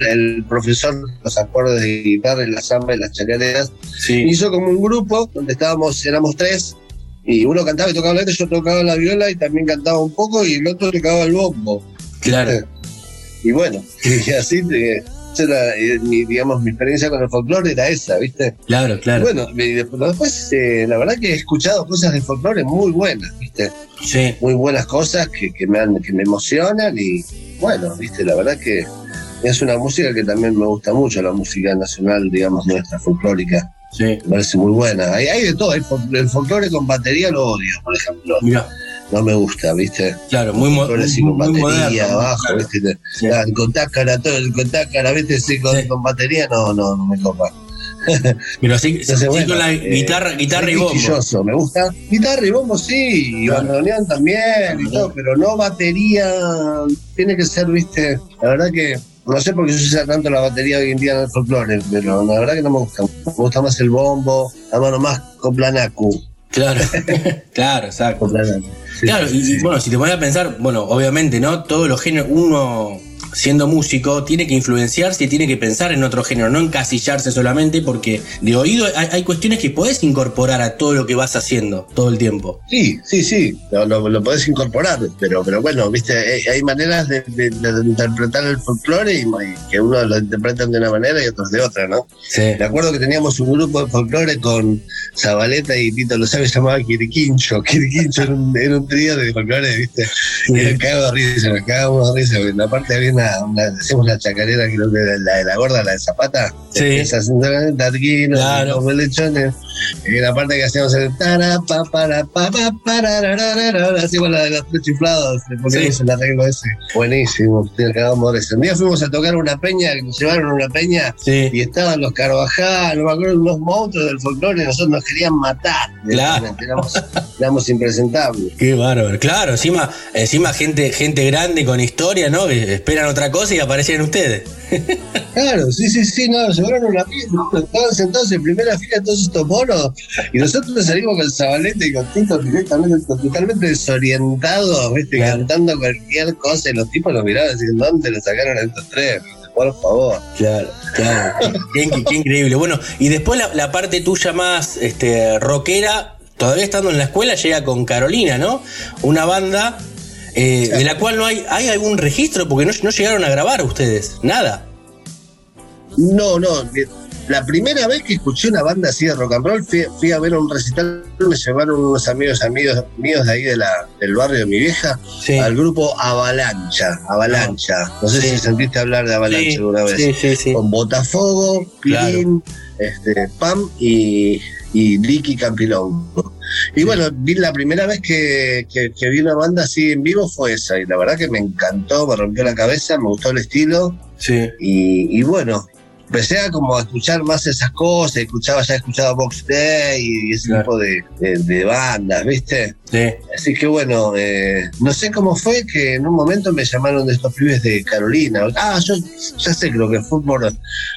el profesor los acordes de guitarra la samba y las chacareras. Hizo como un grupo donde estábamos, éramos tres. Y uno cantaba y tocaba la letra, yo tocaba la viola y también cantaba un poco, y el otro tocaba el bombo. Claro. Y bueno, y así, esa era, eh, mi, digamos, mi experiencia con el folclore era esa, ¿viste? Claro, claro. Bueno, después, eh, la verdad que he escuchado cosas de folclore muy buenas, ¿viste? Sí. Muy buenas cosas que, que me, han, que me emocionan y bueno, ¿viste? La verdad que es una música que también me gusta mucho, la música nacional, digamos, nuestra, folclórica. Sí. Me parece muy buena. Hay, hay de todo, hay el folclore con batería lo odio, por ejemplo. Mira, No me gusta, ¿viste? claro, muy, mo- así muy, con muy batería moderno. abajo, claro. ¿viste? Sí. Ah, Con tácara, todo el con tácara, ¿viste? Sí, con, Sí. con batería no, no, no me copa. Pero sí, sí bueno, con la eh, guitarra, guitarra y bombo. me gusta. Guitarra y bombo sí, y bandoneón también, y todo, pero no batería. Tiene que ser, viste, la verdad que. No sé por qué se usa tanto la batería hoy en día en el folclore, pero la verdad que no me gusta. Me gusta más el bombo, a mano más con planacu. Claro, claro, exacto. Claro, y bueno, si te pones a pensar, bueno, obviamente, ¿no? Todos los géneros, uno siendo músico tiene que influenciarse y tiene que pensar en otro género, no encasillarse solamente porque de oído hay, hay cuestiones que podés incorporar a todo lo que vas haciendo todo el tiempo. Sí, sí, sí, lo, lo, lo podés incorporar, pero, pero bueno, viste, hay, maneras de, de- de interpretar el folclore y, y que unos lo interpretan de una manera y otros de otra, ¿no? Sí. Me acuerdo que teníamos un grupo de folclore con Zabaleta y Tito lo sabe, llamaba Quiriquincho. Quiriquincho era un, era un trío de folclore, ¿viste? Y me cago de risa, me cago de risa. Aparte había una, una, la chacarera, creo que era la de la gorda, la de Zapata. Sí. Esa tarquino, Claro. los lechones. Y la parte que hacíamos el para, pa, pa, para, ra, ra, ra, ra, hacíamos la de los tres chiflados, poníamos Sí. el arreglo ese. Buenísimo, tío, cagamos de risa. Un día fuimos a tocar una peña, que nos llevaron a una peña Sí. y estaban los Carvajal, no me acuerdo, unos monstruos del folclore nosotros nos querían matar. Claro. Éramos, éramos impresentables. Qué bárbaro. Claro, encima, encima gente, gente grande con historia, ¿no? Que esperan otra cosa y aparecen ustedes. Claro, sí, sí, sí, no, llevaron una pieza, estaban sentados en primera fila todos estos monos y nosotros salimos con Zabaleta y con Tito directamente, totalmente desorientados, ¿viste? cantando cualquier cosa y los tipos nos miraban decían, ¿dónde lo sacaron a estos tres? Por favor. Claro, claro. qué, qué- qué increíble. Bueno, y después la, la parte tuya más este, rockera, todavía estando en la escuela, llega con Carolina, ¿no? Una banda eh, de la cual no hay, hay algún registro, porque no, no llegaron a grabar ustedes, nada. No, no, la primera vez que escuché una banda así de rock and roll fui, fui a ver un recital, me llevaron unos amigos amigos míos de ahí de la, del barrio de mi vieja Sí. al grupo Avalancha, Avalancha. No sé Sí. si sentiste hablar de Avalancha Sí, alguna vez. sí, sí, sí. Con Botafogo, Pilín, este, Pam y, y Dicky Campilongo. Y bueno, vi la primera vez que, que- que vi una banda así en vivo fue esa, y la verdad que me encantó, me rompió la cabeza, me gustó el estilo, Sí. y, y bueno, empecé a como a escuchar más esas cosas, escuchaba, ya escuchaba Box Day y ese Claro. tipo de, de- de bandas, ¿viste? Sí. Así que bueno, eh, no sé cómo fue que en un momento me llamaron de estos pibes de Carolina. Ah, yo ya sé, creo que fue por,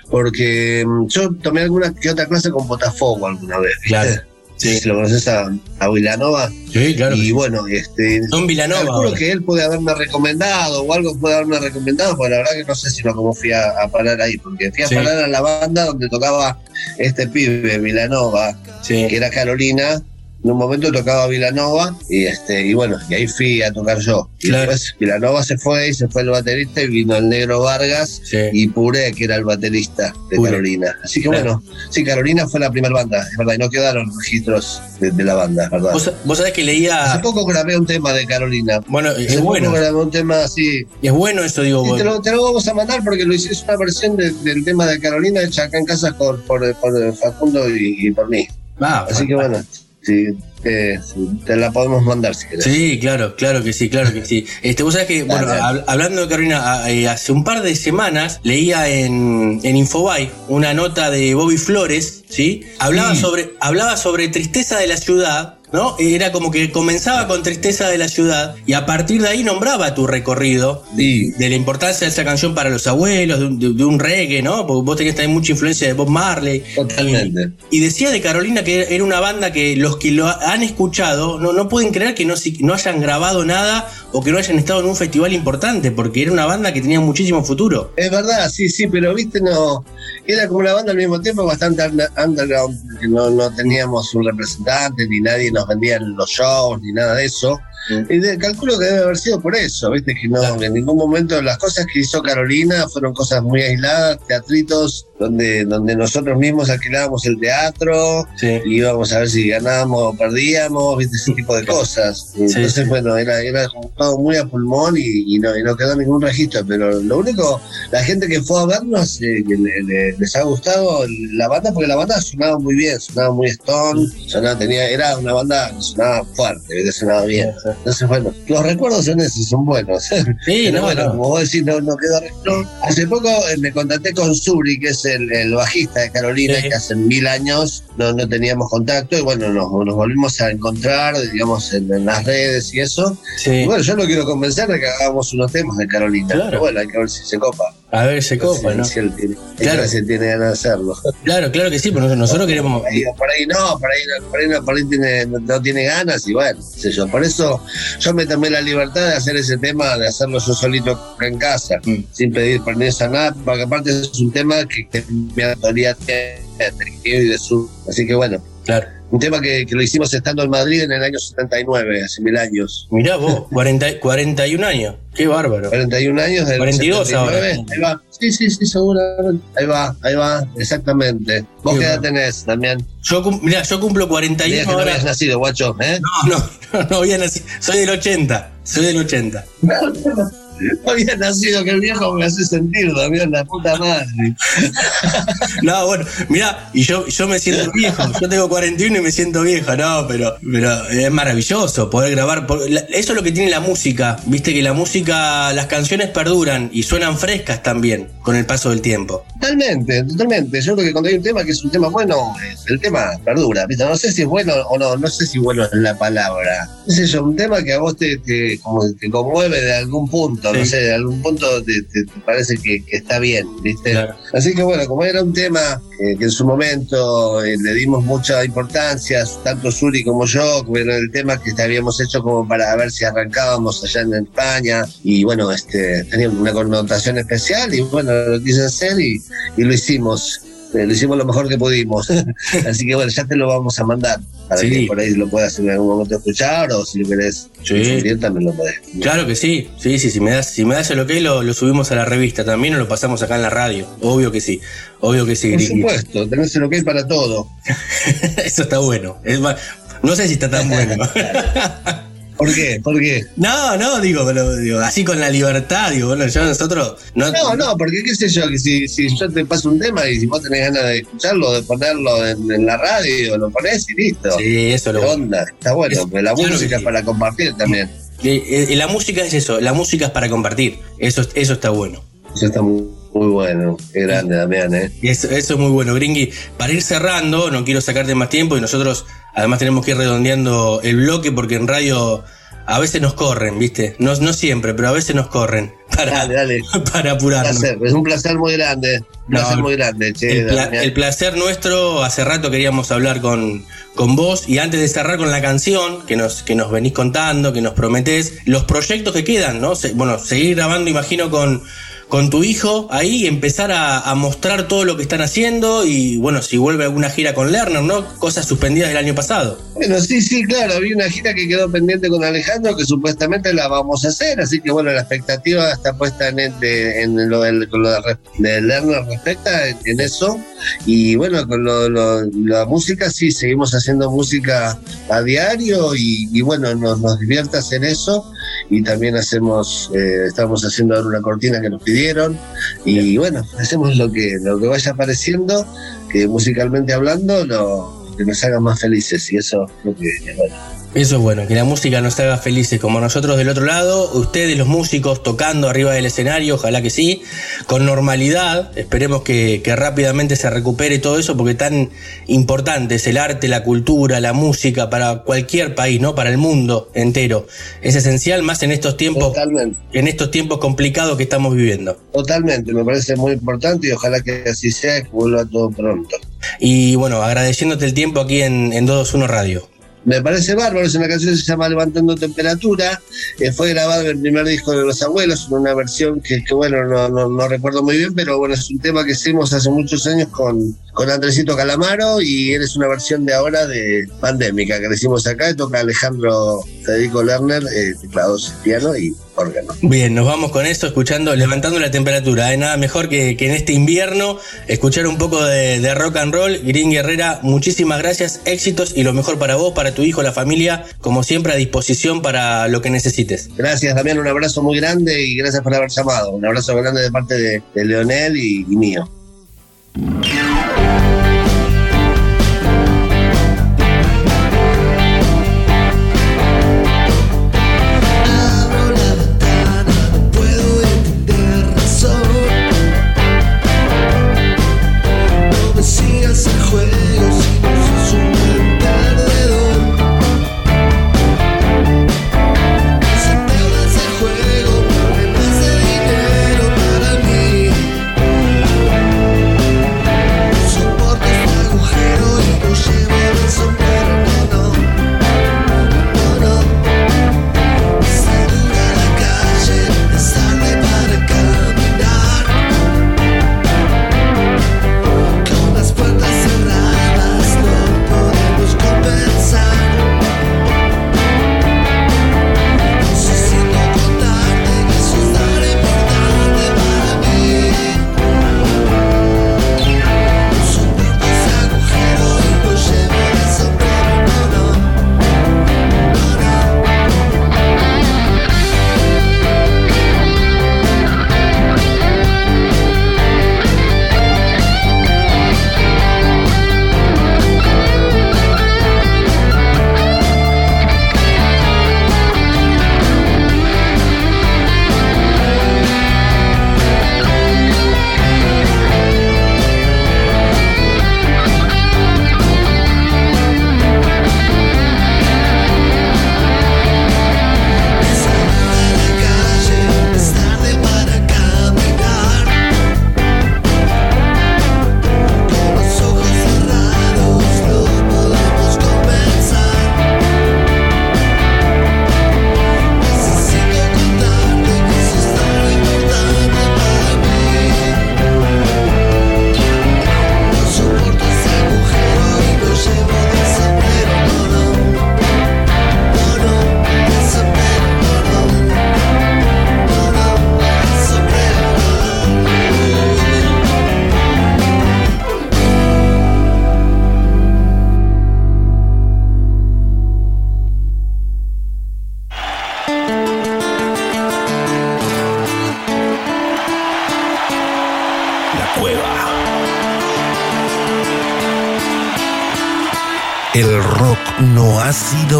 porque mm, yo tomé alguna que otra clase con Botafogo alguna vez, ¿viste? Claro. Sí. Lo conoces a, a Villanova. Sí, claro. Y sí. bueno, este, Son Villanova. calculo que él puede haberme recomendado o algo puede haberme recomendado, porque la verdad que no sé si no cómo fui a, a parar ahí, porque fui a Sí. parar a la banda donde tocaba este pibe, Vilanova, Sí. que era Carolina. En un momento tocaba Vilanova y este y bueno, y ahí fui a tocar yo. Y Claro. después Vilanova se fue y se fue el baterista y vino el negro Vargas Sí. y Puré, que era el baterista de. Carolina. Así que Claro. bueno, sí, Carolina fue la primera banda, es verdad, y no quedaron registros de, de la banda, es verdad. ¿Vos, vos sabés que Hace leía. poco grabé un tema de Carolina. Bueno, Hace es poco bueno. grabé un tema así. Es bueno eso, digo. Y te, lo, te lo vamos a mandar porque lo es una versión de- del tema de Carolina hecha acá en casa por, por, por Facundo y, y por mí. Ah, Así que bueno, sí, eh, te la podemos mandar si querés. Sí, claro, claro que sí, claro que sí. Este, vos sabés que, bueno, hab- hablando de Carolina, eh, hace un par de semanas leía en, en Infobay una nota de Bobby Flores, ¿sí? Hablaba, Sí. sobre, hablaba sobre tristeza de la ciudad, ¿no? Era como que comenzaba con tristeza de la ciudad y a partir de ahí nombraba tu recorrido Sí. de la importancia de esa canción para los abuelos, de un, de- de un reggae, ¿no? Porque vos tenías también mucha influencia de Bob Marley. Totalmente. Y decía de Carolina que era una banda que los que lo han escuchado no, no pueden creer que no, si- no hayan grabado nada o que no hayan estado en un festival importante, porque era una banda que tenía muchísimo futuro. Es verdad, sí, sí, pero viste, no. Era como una banda al mismo tiempo bastante under- underground, porque no, no teníamos un representante, ni nadie nos vendía en los shows, ni nada de eso. Y de- calculo que debe haber sido por eso, viste, que no, en ningún momento las cosas que hizo Carolina fueron cosas muy aisladas, teatritos donde, donde nosotros mismos alquilábamos el teatro, y íbamos a ver si ganábamos o perdíamos, viste, ese tipo de cosas. Entonces, bueno, era, era todo muy a pulmón y, y no, y no quedó ningún registro, pero lo único, la gente que fue a vernos, eh, que le- le- les ha gustado la banda, porque la banda sonaba muy bien, sonaba muy stone, sonaba, tenía, era una banda que sonaba fuerte, ¿viste? sonaba bien. Entonces, bueno, los recuerdos son esos, son buenos. Sí, Pero no, bueno, no. como vos decís, no, no quedó registro. Hace poco eh, me contacté con Suri, que es el, el bajista de Carolina, que hace mil años no, no teníamos contacto, y bueno, nos, nos volvimos a encontrar, digamos, en, en las redes y eso. Y bueno, yo lo quiero convencer de que hagamos unos temas de Carolina. Claro. Pero bueno, hay que ver si se copa. A ver, se copa, Si- ¿no? Si él tiene, Claro. él tiene ganas de hacerlo. Claro, claro que sí, pero nosotros queremos. Por ahí, por ahí no, por ahí, no, por ahí, no, por ahí tiene, no, tiene ganas y bueno, qué sé yo. Por eso yo me tomé la libertad de hacer ese tema, de hacerlo yo solito acá en casa, Mm. sin pedir permiso a nada, porque aparte es un tema que, que mi autoría y de su. Así que bueno. Claro. Un tema que, que lo hicimos estando en Madrid en el año 79, hace mil años. Mirá vos, 40, 41 años. Qué bárbaro. 41 años del 42 79. ahora. Ahí va. Sí, sí, sí, seguramente. Ahí va, ahí va, exactamente. ¿Vos Qué qué edad bueno. tenés también? Yo, mirá, yo cumplo 41 Mirá que no ahora. habías nacido, guacho, ¿eh? No, no, no, no había nacido. Soy del 80. Soy del 80. No había nacido, que el viejo me hace sentir, también la puta madre. No, bueno, mirá, y yo, yo me siento viejo. Yo tengo 41 y me siento viejo, no, pero, pero es maravilloso poder grabar. Eso es lo que tiene la música. Viste que la música, las canciones perduran y suenan frescas también con el paso del tiempo. Totalmente, totalmente. Yo creo que cuando hay un tema que es un tema bueno, el tema perdura. ¿viste? No sé si es bueno o no, no sé si bueno es la palabra. No sé yo, un tema que a vos te, te, como te conmueve de algún punto, no sé, de algún punto te, te- parece que, que está bien, ¿viste? Así que bueno, como era un tema eh, que en su momento eh, le dimos mucha importancia, tanto Suri como yo, que era el tema que habíamos hecho como para ver si arrancábamos allá en España, y bueno, este tenía una connotación especial, y bueno, lo quise hacer y, y lo hicimos. Eh, Lo hicimos lo mejor que pudimos. Así que bueno, ya te lo vamos a mandar para Sí. que por ahí lo puedas en algún momento escuchar o si lo querés Sí. también lo podés. Claro que sí, sí, sí, si me das, si me das el ok lo, lo subimos a la revista también o lo pasamos acá en la radio. Obvio que sí, obvio que sí, Por supuesto, tenés el ok para todo. Eso está bueno. Es no sé si está tan bueno. ¿Por qué? ¿Por qué? No, no, digo, pero digo, así con la libertad, digo, bueno, yo nosotros. No, No, no, porque qué sé yo, que si, si yo te paso un tema y si vos tenés ganas de escucharlo, de ponerlo en, en la radio, lo ponés y listo. Sí, eso lo ¿Qué onda? Está bueno, Es- la música es para compartir también. La música es eso, la música es para compartir. Eso, eso está bueno. Eso está muy, muy bueno. Qué grande, Damián, ¿eh? Eso, eso es muy bueno, Gringy. Para ir cerrando, no quiero sacarte más tiempo y nosotros además tenemos que ir redondeando el bloque porque en radio a veces nos corren, ¿viste? No, no siempre, pero a veces nos corren para, Dale, dale. para Un apurarnos. placer, es un placer muy grande. Un No, placer muy grande, che. El, pla- Damián. el placer nuestro, hace rato queríamos hablar con, con vos y antes de cerrar con la canción que nos, que nos venís contando, que nos prometés, los proyectos que quedan, ¿no? Se- bueno, seguir grabando, imagino, con, con tu hijo ahí empezar a, mostrar todo lo que están haciendo y bueno, si vuelve alguna gira con Lerner, ¿no? Cosas suspendidas del año pasado. Bueno, sí, sí, claro, había una gira que quedó pendiente con Alejandro que supuestamente la vamos a hacer, así que bueno, la expectativa está puesta en, el de- en lo del, con lo de, Lerner respecta en, en eso. Y bueno, con lo, lo- la música sí, seguimos haciendo música a diario y, y bueno, nos, nos divierte hacer eso. Y también hacemos, eh, estamos haciendo ahora una cortina que nos pidieron. Y bueno, hacemos lo que, lo que vaya apareciendo, que musicalmente hablando, lo, que nos haga más felices. Y eso creo que es bueno. Eso es bueno, que la música nos haga felices como nosotros del otro lado, ustedes los músicos tocando arriba del escenario, ojalá que sí, con normalidad, esperemos que, que rápidamente se recupere todo eso porque tan importante es el arte, la cultura, la música para cualquier país, ¿no? Para el mundo entero. Es esencial más en estos tiempos, en estos tiempos complicados que estamos viviendo. Totalmente, me parece muy importante y ojalá que así sea, que vuelva todo pronto. Y bueno, agradeciéndote el tiempo aquí en, en 221 Radio. Me parece bárbaro, es una canción que se llama Levantando Temperatura, eh, fue grabado en el primer disco de Los Abuelos, en una versión que, que bueno, no, recuerdo muy bien, pero bueno, es un tema que hicimos hace muchos años con, con Andresito Calamaro y él es una versión de ahora de Pandémica que le hicimos acá, y toca Alejandro Federico Lerner, eh, teclados, piano y Bien, nos vamos con esto, escuchando, levantando la temperatura. Hay nada mejor que, que en este invierno escuchar un poco de, de rock and roll. Green Guerrera, muchísimas gracias, éxitos y lo mejor para vos, para tu hijo, la familia, como siempre a disposición para lo que necesites. Gracias, Damián, un abrazo muy grande y gracias por haber llamado. Un abrazo grande de parte de, de Leonel y- y mío.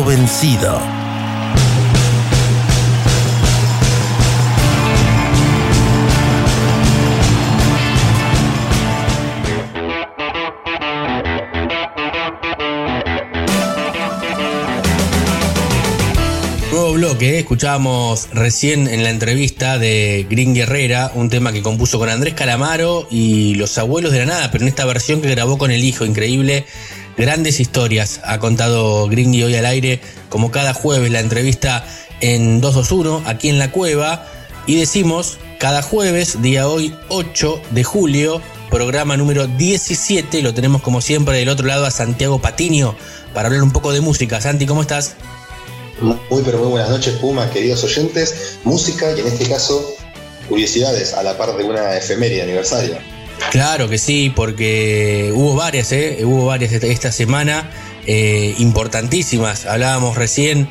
Vencido. Nuevo bloque, escuchábamos recién en la entrevista de Green Guerrera un tema que compuso con Andrés Calamaro y Los Abuelos de la Nada, pero en esta versión que grabó con el hijo, increíble. Grandes historias ha contado Gringy hoy al aire, como cada jueves la entrevista en 221, aquí en la cueva. Y decimos, cada jueves, día hoy 8 de julio, programa número 17, lo tenemos como siempre del otro lado a Santiago Patiño para hablar un poco de música. Santi, ¿cómo estás? Muy pero muy buenas noches, Puma, queridos oyentes. Música y en este caso, curiosidades a la par de una efeméride aniversario. Claro que sí, porque hubo varias, ¿eh? hubo varias esta- semana eh, importantísimas. Hablábamos recién,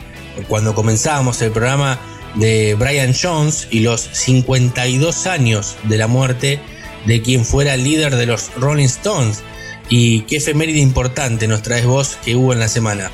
cuando comenzábamos el programa, de Brian Jones y los 52 años de la muerte de quien fuera el líder de los Rolling Stones. Y qué efeméride importante nos traes vos que hubo en la semana.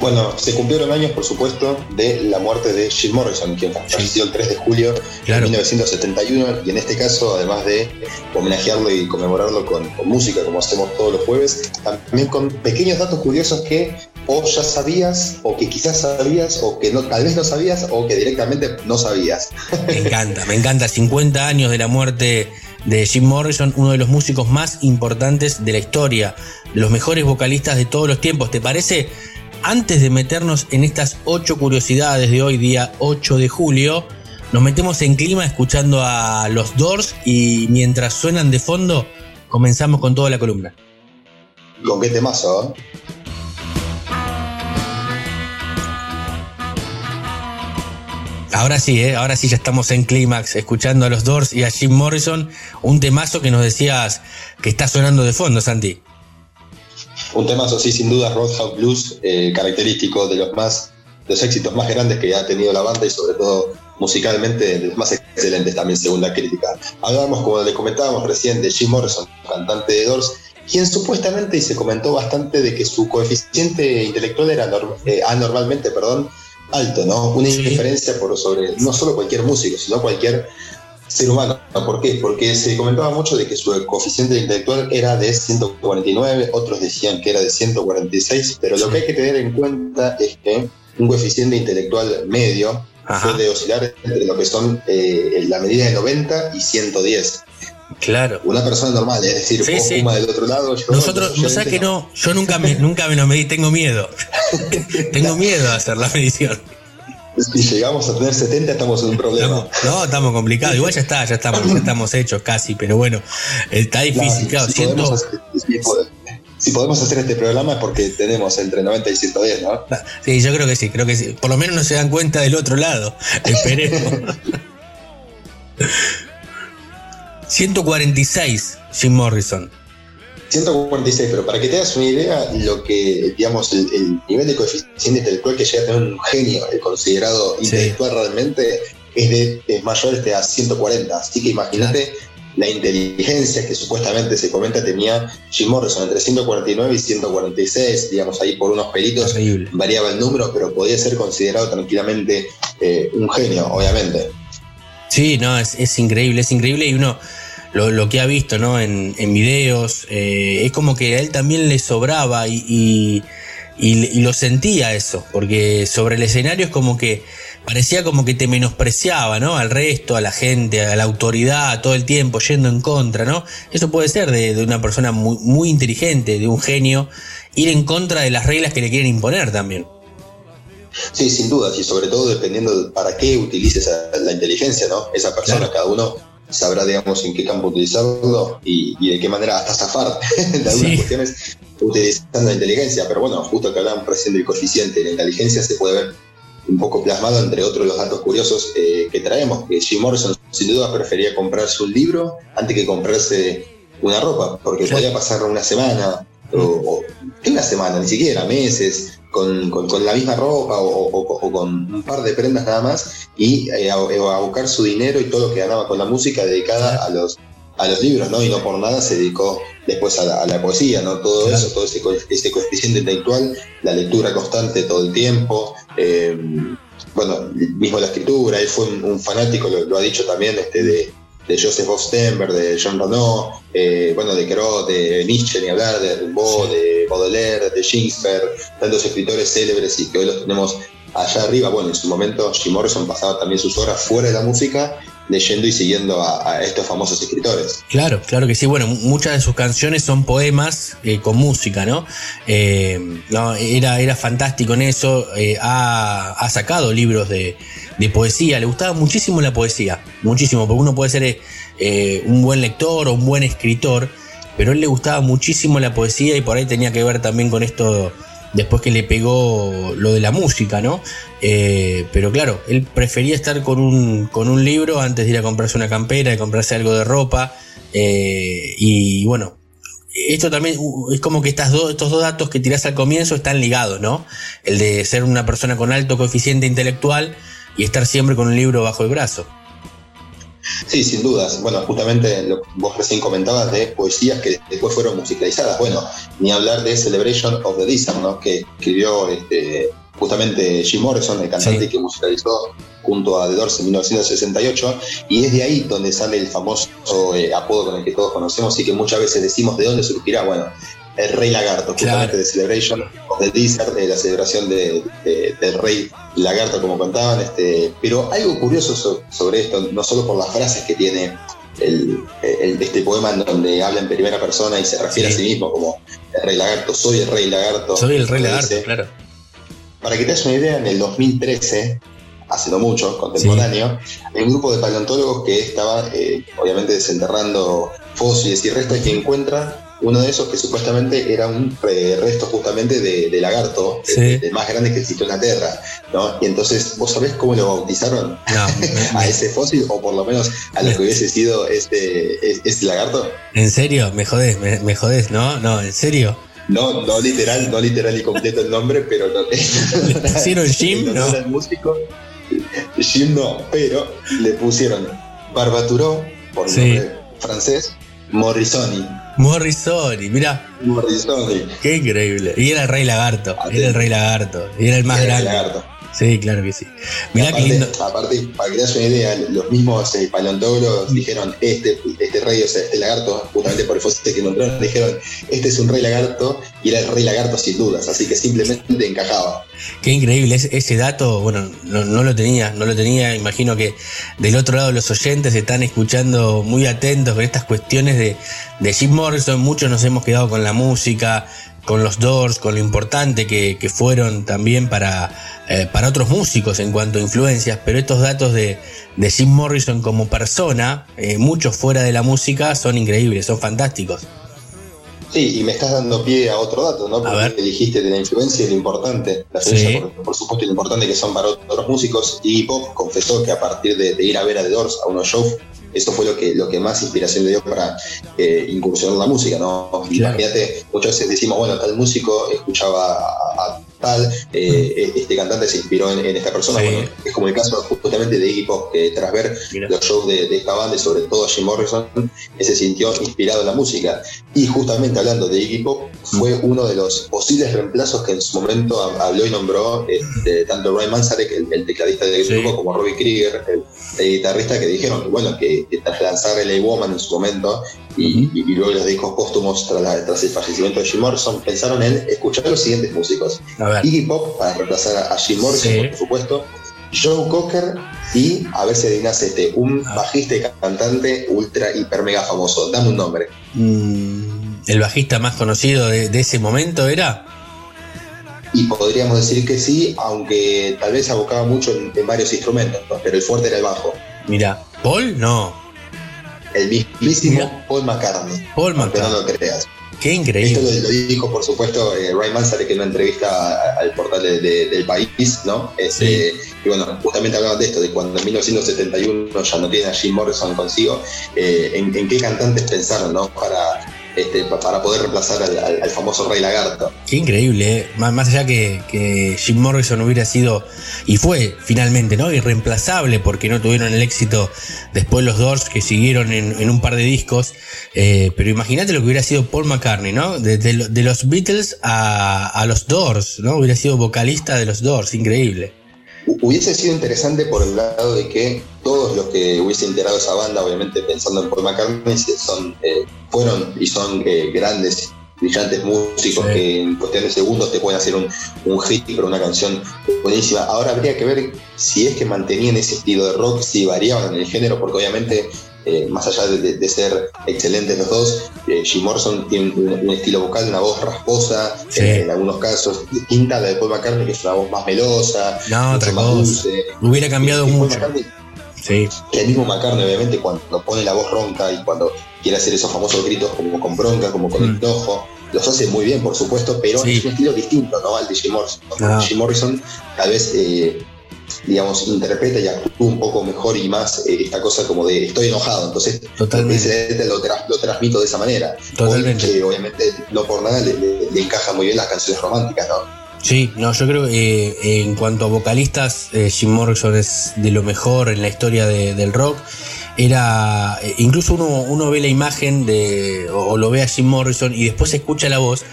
Bueno, se cumplieron años, por supuesto, de la muerte de Jim Morrison, quien falleció el 3 de julio de 1971, y en este caso, además de homenajearlo y conmemorarlo con, con música, como hacemos todos los jueves, también con pequeños datos curiosos que o ya sabías, o que quizás sabías, o que no, tal vez no sabías, o que directamente no sabías. Me encanta, me encanta. 50 años de la muerte de Jim Morrison, uno de los músicos más importantes de la historia, los mejores vocalistas de todos los tiempos. ¿Te parece? Antes de meternos en estas ocho curiosidades de hoy, día 8 de julio, nos metemos en clima escuchando a los Doors y mientras suenan de fondo, comenzamos con toda la columna. ¿Con qué temazo? eh? Ahora sí, ¿eh? ahora sí ya estamos en clímax, escuchando a los Doors y a Jim Morrison, un temazo que nos decías que está sonando de fondo, Santi. Un temazo, sí, sin duda, Roadhouse Blues, eh, característico de los más, de los éxitos más grandes que ha tenido la banda y sobre todo musicalmente de los más excelentes también según la crítica. Hablábamos, como le comentábamos recién, de Jim Morrison, cantante de Doors, quien supuestamente, y se comentó bastante, de que su coeficiente intelectual era eh, anormalmente, perdón, alto, ¿no? Una diferencia por sobre no solo cualquier músico, sino cualquier ser humano. ¿Por qué? Porque se comentaba mucho de que su coeficiente intelectual era de 149, otros decían que era de 146, pero lo que hay que tener en cuenta es que un coeficiente intelectual medio puede oscilar entre lo que son eh, la medida de 90 y 110. Claro. Una persona normal, es decir, Sí, sí. fuma del otro lado, yo Nosotros, no sabes que no. no, yo nunca me, nunca me lo medí, tengo miedo. tengo miedo a hacer la medición. Si llegamos a tener 70 estamos en un problema. No, estamos complicados. Igual ya está, ya estamos, ya estamos hechos casi, pero bueno, está difícil, claro. si, siento- podemos hacer, si si podemos hacer este programa es porque tenemos entre 90 y 110, ¿no? Sí, yo creo que sí, creo que sí. Por lo menos no se dan cuenta del otro lado. Esperemos. 146, Jim Morrison. 146, pero para que te hagas una idea, lo que, digamos, el, el nivel de coeficiente intelectual que llega a tener un genio eh, considerado intelectual realmente es, de, es mayor este a 140. Así que imagínate la inteligencia que supuestamente se comenta tenía Jim Morrison entre 149 y 146, digamos, ahí por unos pelitos variaba el número, pero podía ser considerado tranquilamente eh, un genio, obviamente. Sí, no, es, es increíble, es increíble y uno lo, lo que ha visto, ¿no? En, en videos, eh, es como que a él también le sobraba y, y, y- y lo sentía eso, porque sobre el escenario es como que parecía como que te menospreciaba, ¿no? Al resto, a la gente, a la autoridad, todo el tiempo yendo en contra, ¿no? Eso puede ser de, de una persona muy, muy inteligente, de un genio, ir en contra de las reglas que le quieren imponer también. Sí, sin dudas, y sobre todo dependiendo de para qué utilices la inteligencia, ¿no? Esa persona, cada uno sabrá, digamos, en qué campo utilizarlo y, y de qué manera hasta zafar de algunas cuestiones utilizando la inteligencia. Pero bueno, justo que hablábamos recién del coeficiente, la inteligencia se puede ver un poco plasmado entre otros los datos curiosos eh, que traemos, que Jim Morrison sin duda prefería comprarse un libro antes que comprarse una ropa, porque podía pasar una semana, o, o ¿qué una semana, ni siquiera meses, con, con- con la misma ropa o, o- o con un par de prendas nada más, y eh, a, a buscar su dinero y todo lo que ganaba con la música dedicada a los a los libros, ¿no? Y no por nada se dedicó después a la, a la poesía, ¿no? Todo eso, todo ese, ese coeficiente intelectual, la lectura constante todo el tiempo, eh, bueno, mismo la escritura, él fue un, un fanático, lo, lo ha dicho también, este, de, de Joseph Bofstember, de Jean Renaud, eh, bueno, de Querot, de Nietzsche, ni hablar, de Rimbaud, de Baudelaire, de Shakespeare, tantos escritores célebres y que hoy los tenemos allá arriba. Bueno, en su momento Jim Morrison pasaba también sus horas fuera de la música, leyendo y siguiendo a, estos famosos escritores. Claro, claro que sí. Bueno, mu- muchas de sus canciones son poemas eh, con música, ¿no? Eh, no, era, era fantástico en eso. eh, ha, sacado libros de, de poesía. Le gustaba muchísimo la poesía. Muchísimo, porque uno puede ser un buen lector o un buen escritor, pero a él le gustaba muchísimo la poesía y por ahí tenía que ver también con esto después que le pegó lo de la música, ¿no? Eh, pero claro, él prefería estar con un, con un libro antes de ir a comprarse una campera, de comprarse algo de ropa. eh, y bueno, esto también es como que estos dos datos que tirás al comienzo están ligados, ¿no? El de ser una persona con alto coeficiente intelectual y estar siempre con un libro bajo el brazo. Sí, sin dudas. Bueno, justamente lo que vos recién comentabas de poesías que después fueron musicalizadas. Bueno, ni hablar de Celebration of the Desert, ¿no? Que escribió este, justamente Jim Morrison, el cantante que musicalizó junto a The Doors en 1968, y es de ahí donde sale el famoso eh, apodo con el que todos conocemos y que muchas veces decimos de dónde surgirá. Bueno, el Rey Lagarto, justamente de Celebration of the Desert, de la celebración de- de- del Rey Lagarto, como contaban. Este, pero algo curioso so- sobre esto, no solo por las frases que tiene el- el- este poema en donde habla en primera persona y se refiere Sí. a sí mismo como el rey lagarto, soy el rey lagarto. Soy el rey lagarto, dice. claro. Para que te hagas una idea, en el 2013, hace no mucho, contemporáneo, hay un grupo de paleontólogos que estaba eh, obviamente desenterrando fósiles y restos que encuentran uno de esos que supuestamente era un eh, resto justamente de, de lagarto, Sí. el, el más grande que existió en la Tierra. ¿no? Y entonces, ¿vos sabés cómo lo bautizaron No, a ese fósil o por lo menos a lo que hubiese sido este, es- este lagarto? ¿En serio? Me jodés, me, me jodés, ¿no? No, ¿en serio? No, no literal, no literal y completo el nombre, pero no. ¿Le pusieron Jim? El No. al músico. Jim no, pero le pusieron Barbaturó, por Sí. nombre francés, Morrisoni. Morrisoni, mira, Morrisoni. qué increíble. Y era el rey lagarto, era el rey lagarto, y era el más Era el grande. lagarto. Sí, claro que sí. Mirá aparte, lindo. aparte, para que te das una idea, los mismos eh, paleontólogos dijeron, este, este rey, o sea, este lagarto, justamente por el fósil que encontraron, dijeron, este es un rey lagarto, y era el rey lagarto sin dudas, así que simplemente encajaba. Qué increíble, ese, ese dato, bueno, no, no lo tenía, no lo tenía, imagino que del otro lado los oyentes están escuchando muy atentos con estas cuestiones de, de Jim Morrison, muchos nos hemos quedado con la música, con los Doors, con lo importante que, que fueron también para, eh, para otros músicos en cuanto a influencias, pero estos datos de, de Jim Morrison como persona, eh, muchos fuera de la música, son increíbles, son fantásticos. Sí, y me estás dando pie a otro dato, ¿no? Porque ver. dijiste de la influencia y lo importante, la Sí. influencia, por, por supuesto, y lo importante que son para otros músicos. Y Pop confesó que a partir de, de ir a ver a The Doors a unos shows, eso fue lo que, lo que más inspiración le dio para eh, incursionar en la música, ¿no? Imagínate, muchas veces decimos, bueno, tal músico escuchaba a, a tal, eh, este cantante se inspiró en, en esta persona. Sí. Bueno, es como el caso justamente de Iggy Pop, que tras ver los shows de, de esta banda y sobre todo Jim Morrison, se sintió inspirado en la música. Y justamente hablando de Iggy Pop, fue uno de los posibles reemplazos que en su momento hab- habló y nombró este, tanto Ryan Manzarek, el, el tecladista del grupo, como Robbie Krieger, el, el guitarrista, que dijeron bueno, que, que tras lanzar el Woman en su momento y, luego los discos póstumos tras, la- tras el fallecimiento de Jim Morrison, pensaron en escuchar a los siguientes músicos. Iggy Pop, para reemplazar a- Jim Morrison, Sí. por supuesto, Joe Cocker y, a ver adivinas este, un Ah. bajista y cantante ultra, hiper, mega famoso. Dame un nombre. Mm, ¿El bajista más conocido de, de ese momento era? Y podríamos decir que sí, aunque tal vez abocaba mucho en, en varios instrumentos, pero el fuerte era el bajo. Mira, ¿Paul? No. El mismísimo Paul McCartney. Paul McCartney. no lo creas. Qué Esto increíble. lo, lo dijo, por supuesto, eh, Ryan Manzarek en una entrevista al portal de- de- del país, ¿no? Este, Y bueno, justamente hablaban de esto, de cuando en 1971 ya no tiene a Jim Morrison consigo, eh, en, en qué cantantes pensaron, ¿no? Para, este, pa- para poder reemplazar al, famoso Rey Lagarto. Qué increíble, ¿eh? Má- más, allá que, que Jim Morrison hubiera sido, y fue finalmente, ¿no? Irreemplazable porque no tuvieron el éxito después los Doors que siguieron en, en un par de discos. eh, pero imagínate lo que hubiera sido Paul McCartney, ¿no? De, de lo- de los Beatles a los Doors, ¿no? Hubiera sido vocalista de los Doors, increíble. Hu- Hubiese sido interesante por el lado de que todos los que hubiesen integrado esa banda, obviamente pensando en Paul McCartney, son, eh, fueron y son eh, grandes, brillantes músicos Sí. que en cuestión de segundos te pueden hacer un, un hit, pero una canción buenísima. Ahora habría que ver si es que mantenían ese estilo de rock, si variaban en el género, porque obviamente, eh, más allá de, ser excelentes los dos, eh, Jim Morrison tiene un, un estilo vocal, una voz rasposa, Sí. eh, en algunos casos, distinta a la de Paul McCartney, que es una voz más melosa, No, mucho otra más cosa. dulce. Hubiera cambiado mucho. Sí. que el mismo McCartney, obviamente, cuando pone la voz ronca y cuando quiere hacer esos famosos gritos como con bronca, como con Mm. enojo, los hace muy bien, por supuesto, pero Sí. es un estilo distinto ¿no? al de Jim Morrison. Ah. Jim Morrison tal vez, eh, digamos, interpreta y actúa un poco mejor y más eh, esta cosa como de estoy enojado, entonces Totalmente. lo, tra- lo transmito de esa manera. Totalmente. Que obviamente no por nada le, le, le encajan muy bien las canciones románticas, ¿no? Sí, no, yo creo que eh, en cuanto a vocalistas, eh, Jim Morrison es de lo mejor en la historia de- del rock. Era, incluso uno, uno ve la imagen de, o, o lo ve a Jim Morrison y después escucha la voz.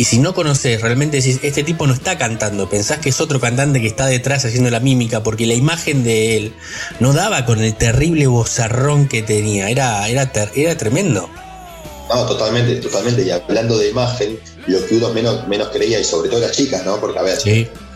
Y si no conoces, realmente decís, este tipo no está cantando, pensás que es otro cantante que está detrás haciendo la mímica, porque la imagen de él no daba con el terrible bozarrón que tenía, era, era, era tremendo. No, totalmente, totalmente. Y hablando de imagen, lo que uno menos, menos creía, y sobre todo las chicas, ¿no? Porque, a ver,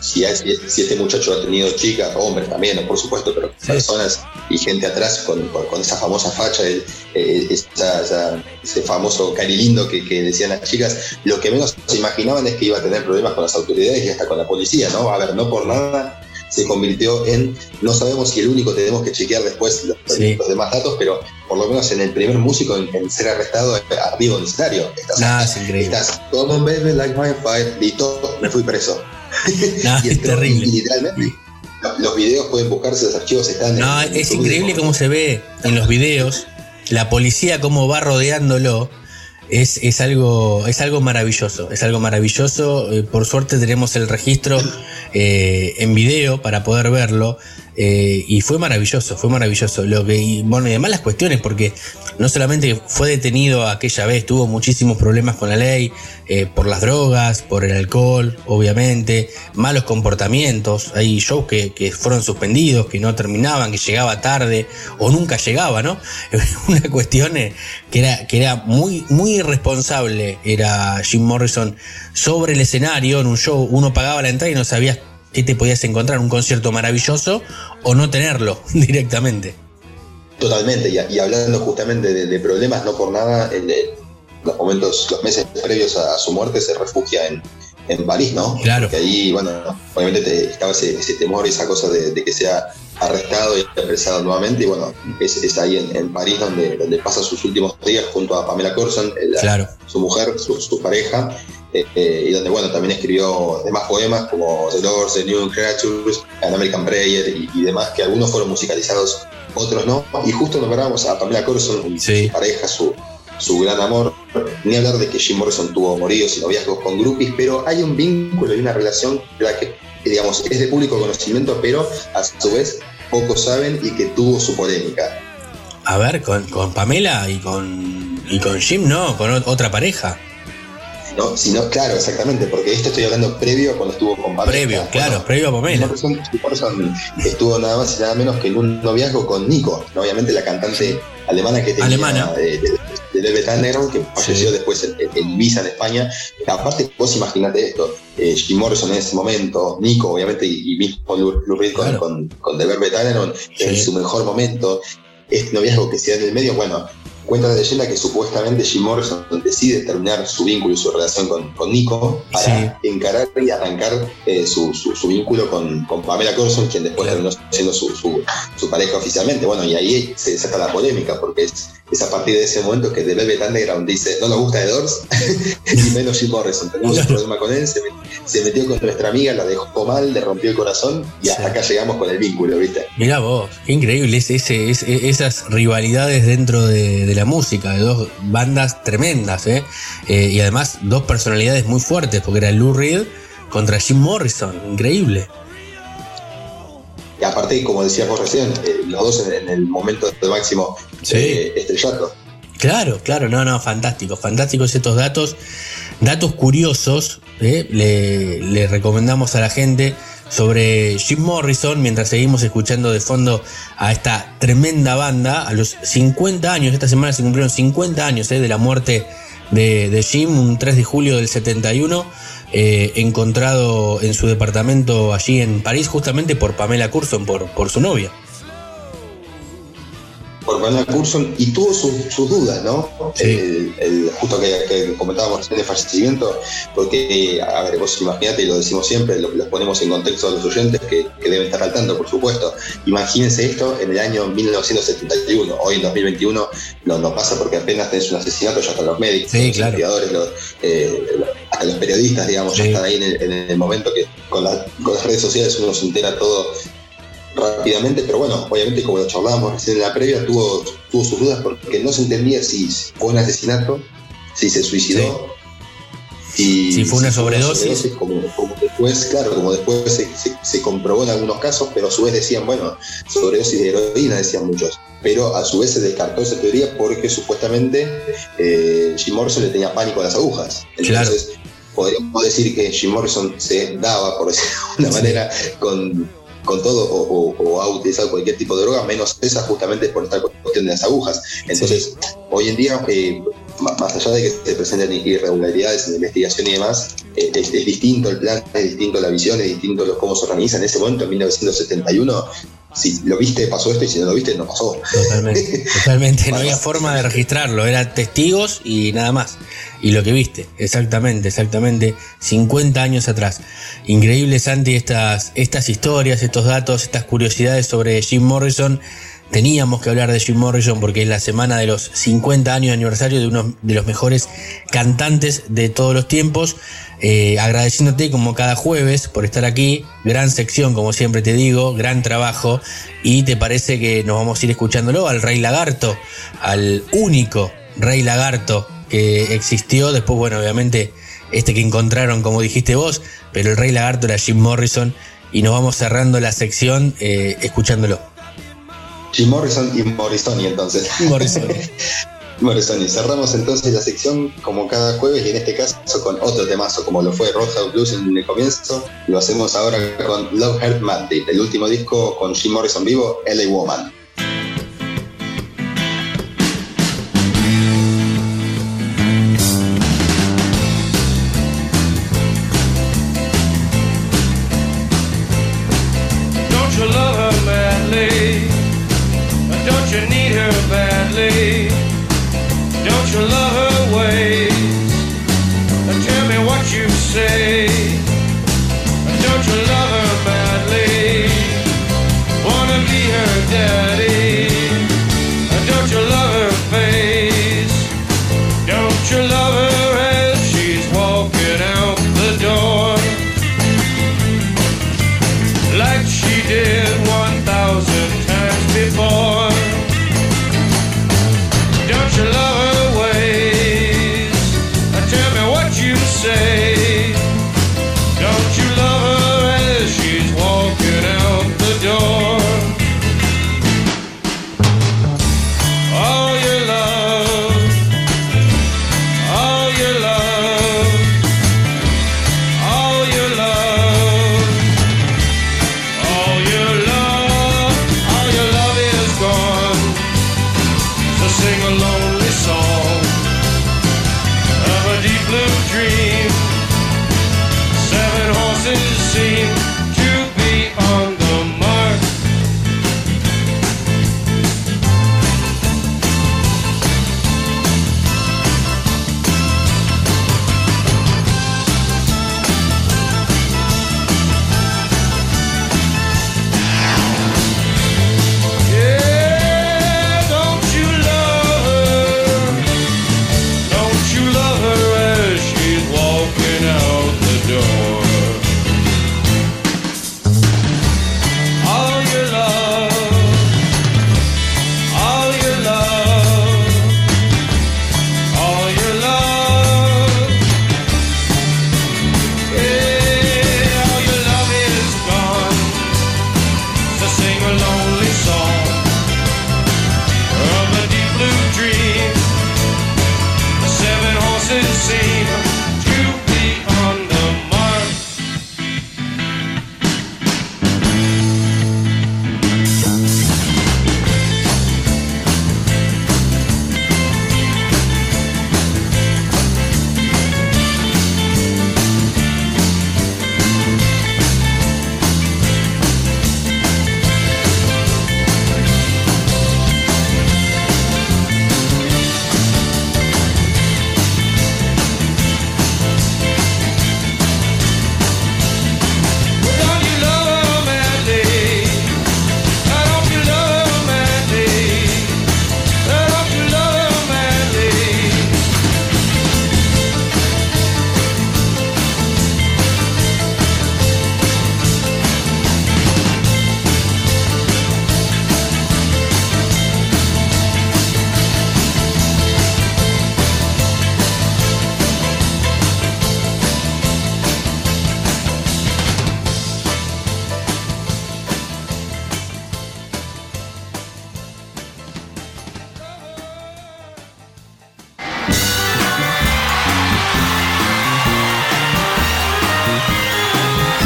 si, hay- si este muchacho ha tenido chicas, hombres también, por supuesto, pero personas y gente atrás con, con- con esa famosa facha, el- el- esa- esa- ese famoso cari lindo que, que decían las chicas, lo que menos se imaginaban es que iba a tener problemas con las autoridades y hasta con la policía, ¿no? A ver, no por nada se convirtió en, no sabemos si el único, tenemos que chequear después los, los demás datos, pero por lo menos en el primer músico en, en ser arrestado arriba del escenario. Estás, Nah, es increíble. estás, come on baby, like my fire, listo, me fui preso. Nah, Y es entró, terrible. y literalmente, los, videos pueden buscarse, los archivos están No, es increíble cómo se ve en los videos la policía cómo va rodeándolo. Es, es algo es algo maravilloso, es algo maravilloso. Eh, por suerte tenemos el registro eh, en video para poder verlo. Eh, y fue maravilloso, fue maravilloso. Lo que, y, bueno, y además las cuestiones, porque no solamente fue detenido aquella vez, tuvo muchísimos problemas con la ley, eh, por las drogas, por el alcohol, obviamente, malos comportamientos. Hay shows que, que fueron suspendidos, que no terminaban, que llegaba tarde o nunca llegaba, ¿no? Una cuestión eh, que era, que era muy, muy irresponsable, era Jim Morrison sobre el escenario en un show. Uno pagaba la entrada y no sabías qué te podías encontrar, un concierto maravilloso o no tenerlo directamente. Totalmente, y, y hablando justamente de, de problemas, no por nada, en el- los momentos, los meses previos a, a su muerte se refugia en, en París, ¿no? Claro. Que ahí, bueno, obviamente te- estaba ese, ese temor, esa cosa de, de que sea arrestado y apresado nuevamente, y bueno, es, es ahí en, en París donde, donde pasa sus últimos días junto a Pamela Corson, la- Claro. su mujer, su, su pareja, eh, eh, y donde, bueno, también escribió demás poemas como The Doors, The New Creatures, An American Prayer y, y demás, que algunos fueron musicalizados, otros no. Y justo nombramos a Pamela Corson, su pareja, su, su gran amor. Ni hablar de que Jim Morrison tuvo moríos y noviazgos con groupies, pero hay un vínculo y una relación la que, digamos, es de público conocimiento, pero a su vez pocos saben y que tuvo su polémica. A ver, con, con Pamela y con, y con Jim, no, con otra pareja. ¿No? Si no, claro, exactamente, porque esto estoy hablando previo a cuando estuvo con Pamela. Previo, claro, previo a Pamela. Morrison, Morrison estuvo nada más y nada menos que en un noviazgo con Nico, obviamente la cantante alemana que tenía Alemana. de, de, de Underground, que falleció después en, en Ibiza, en España. Aparte, vos imaginate esto, eh, Jim Morrison en ese momento, Nico, obviamente, y, y mismo Lou Reed con, con, con The Velvet Underground en su mejor momento. Este noviazgo que se da en el medio, bueno, cuenta la leyenda que supuestamente Jim Morrison decide terminar su vínculo y su relación con, con Nico para encarar y arrancar eh, su, su- su vínculo con, con Pamela Corson, quien después terminó siendo su, pareja oficialmente. Bueno, y ahí se desata la polémica, porque es, es a partir de ese momento que The Velvet Underground dice, no nos gusta The Doors, y menos Jim Morrison. Tenemos un problema con él, se metió con nuestra amiga, la dejó mal, le rompió el corazón, y hasta acá llegamos con el vínculo, ¿viste? Mirá vos, qué increíble es, ese- es- esas rivalidades dentro de, de la música, de dos bandas tremendas, ¿eh? Eh, y además dos personalidades muy fuertes, porque era Lou Reed contra Jim Morrison, increíble. Y aparte, como decíamos recién, eh, los dos en, en el momento de máximo eh, estrellato. Claro, claro, no, no, fantástico, fantásticos estos datos, datos curiosos, le, le recomendamos a la gente sobre Jim Morrison mientras seguimos escuchando de fondo a esta tremenda banda a los 50 años, esta semana se cumplieron 50 años ¿eh? de la muerte de, de Jim, un 3 de julio del 71, eh, encontrado en su departamento allí en París justamente por Pamela Curson, por, por su novia. Por Pamela Curson y tuvo sus, dudas, ¿no? El, el- justo que, que comentábamos de fallecimiento, porque, a ver, vos imaginate, y lo decimos siempre, lo, lo ponemos en contexto a los oyentes que, que deben estar al tanto, por supuesto. Imagínense esto en el año 1971, hoy en 2021 no, no pasa porque apenas tenés un asesinato, ya están los médicos, los investigadores, los, eh, hasta los periodistas, digamos, ya están ahí en el, en el momento que con, la- con las redes sociales uno se entera todo rápidamente, pero bueno, obviamente como lo charlábamos recién en la previa, tuvo, tuvo sus dudas porque no se entendía si fue un asesinato, si se suicidó, y Si fue una sobredosis. como, como después, claro, como después se, se- se comprobó en algunos casos, pero a su vez decían, bueno, sobredosis de heroína, decían muchos. Pero a su vez se descartó esa teoría porque supuestamente eh, Jim Morrison le tenía pánico a las agujas. Entonces, podríamos decir que Jim Morrison se daba, por decirlo de alguna manera, con, con todo o, o- o ha utilizado cualquier tipo de droga, menos esa justamente por esta cuestión de las agujas. Entonces, hoy en día, eh, más allá de que se presenten irregularidades en la investigación y demás, eh, es, es distinto el plan, es distinto la visión, es distinto los, cómo se organiza. En ese momento, en 1971, si lo viste, pasó esto, y si no lo viste, no pasó. Totalmente, totalmente. No había forma de registrarlo, eran testigos y nada más. Y lo que viste, exactamente, exactamente, 50 años atrás. Increíble, Santi, estas, estas historias, estos datos, estas curiosidades sobre Jim Morrison. Teníamos que hablar de Jim Morrison porque es la semana de los 50 años de aniversario de uno de los mejores cantantes de todos los tiempos. Eh, agradeciéndote como cada jueves por estar aquí. Gran sección, como siempre te digo, gran trabajo. Y te parece que nos vamos a ir escuchándolo al Rey Lagarto, al único Rey Lagarto que existió. Después, bueno, obviamente, este que encontraron, como dijiste vos, pero el Rey Lagarto era Jim Morrison. Y nos vamos cerrando la sección eh, escuchándolo. Jim Morrison y Morrisoni entonces. Morrison. Morrison. Cerramos entonces la sección como cada jueves y en este caso con otro temazo como lo fue Roadhouse Blues en el comienzo. Lo hacemos ahora con Love Hurt Madly, el último disco con Jim Morrison vivo, LA Woman.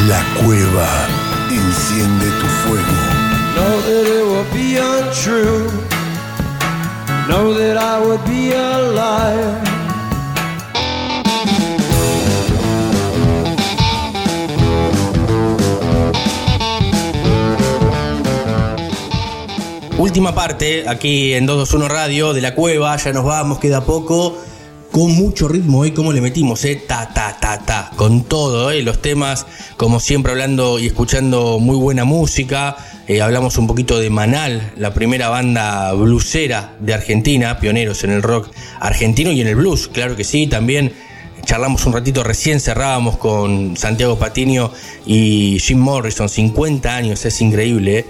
La cueva enciende tu fuego. Know that it would be untrue. Know that I would be a liar. Última parte aquí en 221 Radio de la cueva, ya nos vamos, queda poco. Con mucho ritmo hoy, ¿cómo le metimos? Eh? Ta, ta, ta, ta. Con todo, ¿eh? Los temas, como siempre, hablando y escuchando muy buena música. Eh, hablamos un poquito de Manal, la primera banda bluesera de Argentina, pioneros en el rock argentino y en el blues, claro que sí, también charlamos un ratito, recién cerrábamos con Santiago Patiño y Jim Morrison, 50 años, es increíble. ¿eh?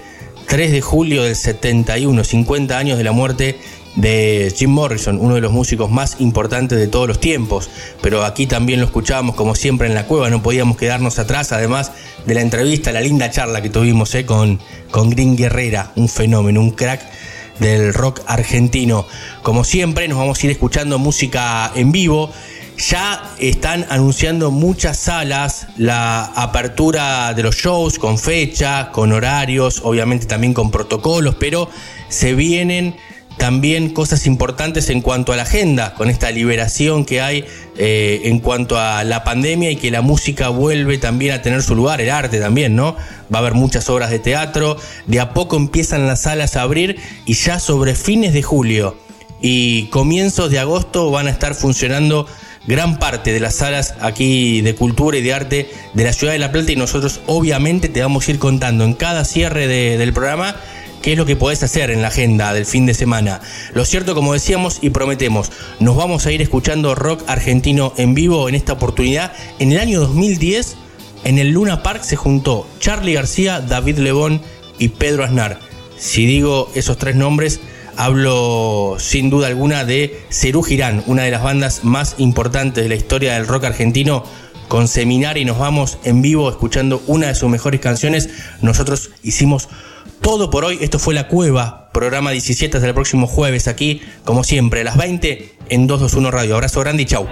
3 de julio del 71, 50 años de la muerte de Jim Morrison, uno de los músicos más importantes de todos los tiempos. Pero aquí también lo escuchábamos como siempre en la cueva, no podíamos quedarnos atrás, además de la entrevista, la linda charla que tuvimos ¿eh? con, con Green Guerrera, un fenómeno, un crack del rock argentino. Como siempre, nos vamos a ir escuchando música en vivo. Ya están anunciando muchas salas la apertura de los shows con fecha, con horarios, obviamente también con protocolos, pero se vienen también cosas importantes en cuanto a la agenda, con esta liberación que hay eh, en cuanto a la pandemia y que la música vuelve también a tener su lugar, el arte también, ¿no? Va a haber muchas obras de teatro, de a poco empiezan las salas a abrir y ya sobre fines de julio y comienzos de agosto van a estar funcionando gran parte de las salas aquí de cultura y de arte de la ciudad de La Plata y nosotros obviamente te vamos a ir contando en cada cierre de- del programa qué es lo que podés hacer en la agenda del fin de semana. Lo cierto, como decíamos y prometemos, nos vamos a ir escuchando rock argentino en vivo en esta oportunidad. En el año 2010, en el Luna Park se juntó Charlie García, David Lebón y Pedro Aznar. Si digo esos tres nombres, hablo sin duda alguna de Cerú Girán, una de las bandas más importantes de la historia del rock argentino. Con Seminari nos vamos en vivo escuchando una de sus mejores canciones. Nosotros hicimos todo por hoy. Esto fue La Cueva, programa 17 hasta el próximo jueves aquí, como siempre, a las 20 en 221 Radio. Abrazo grande y chau.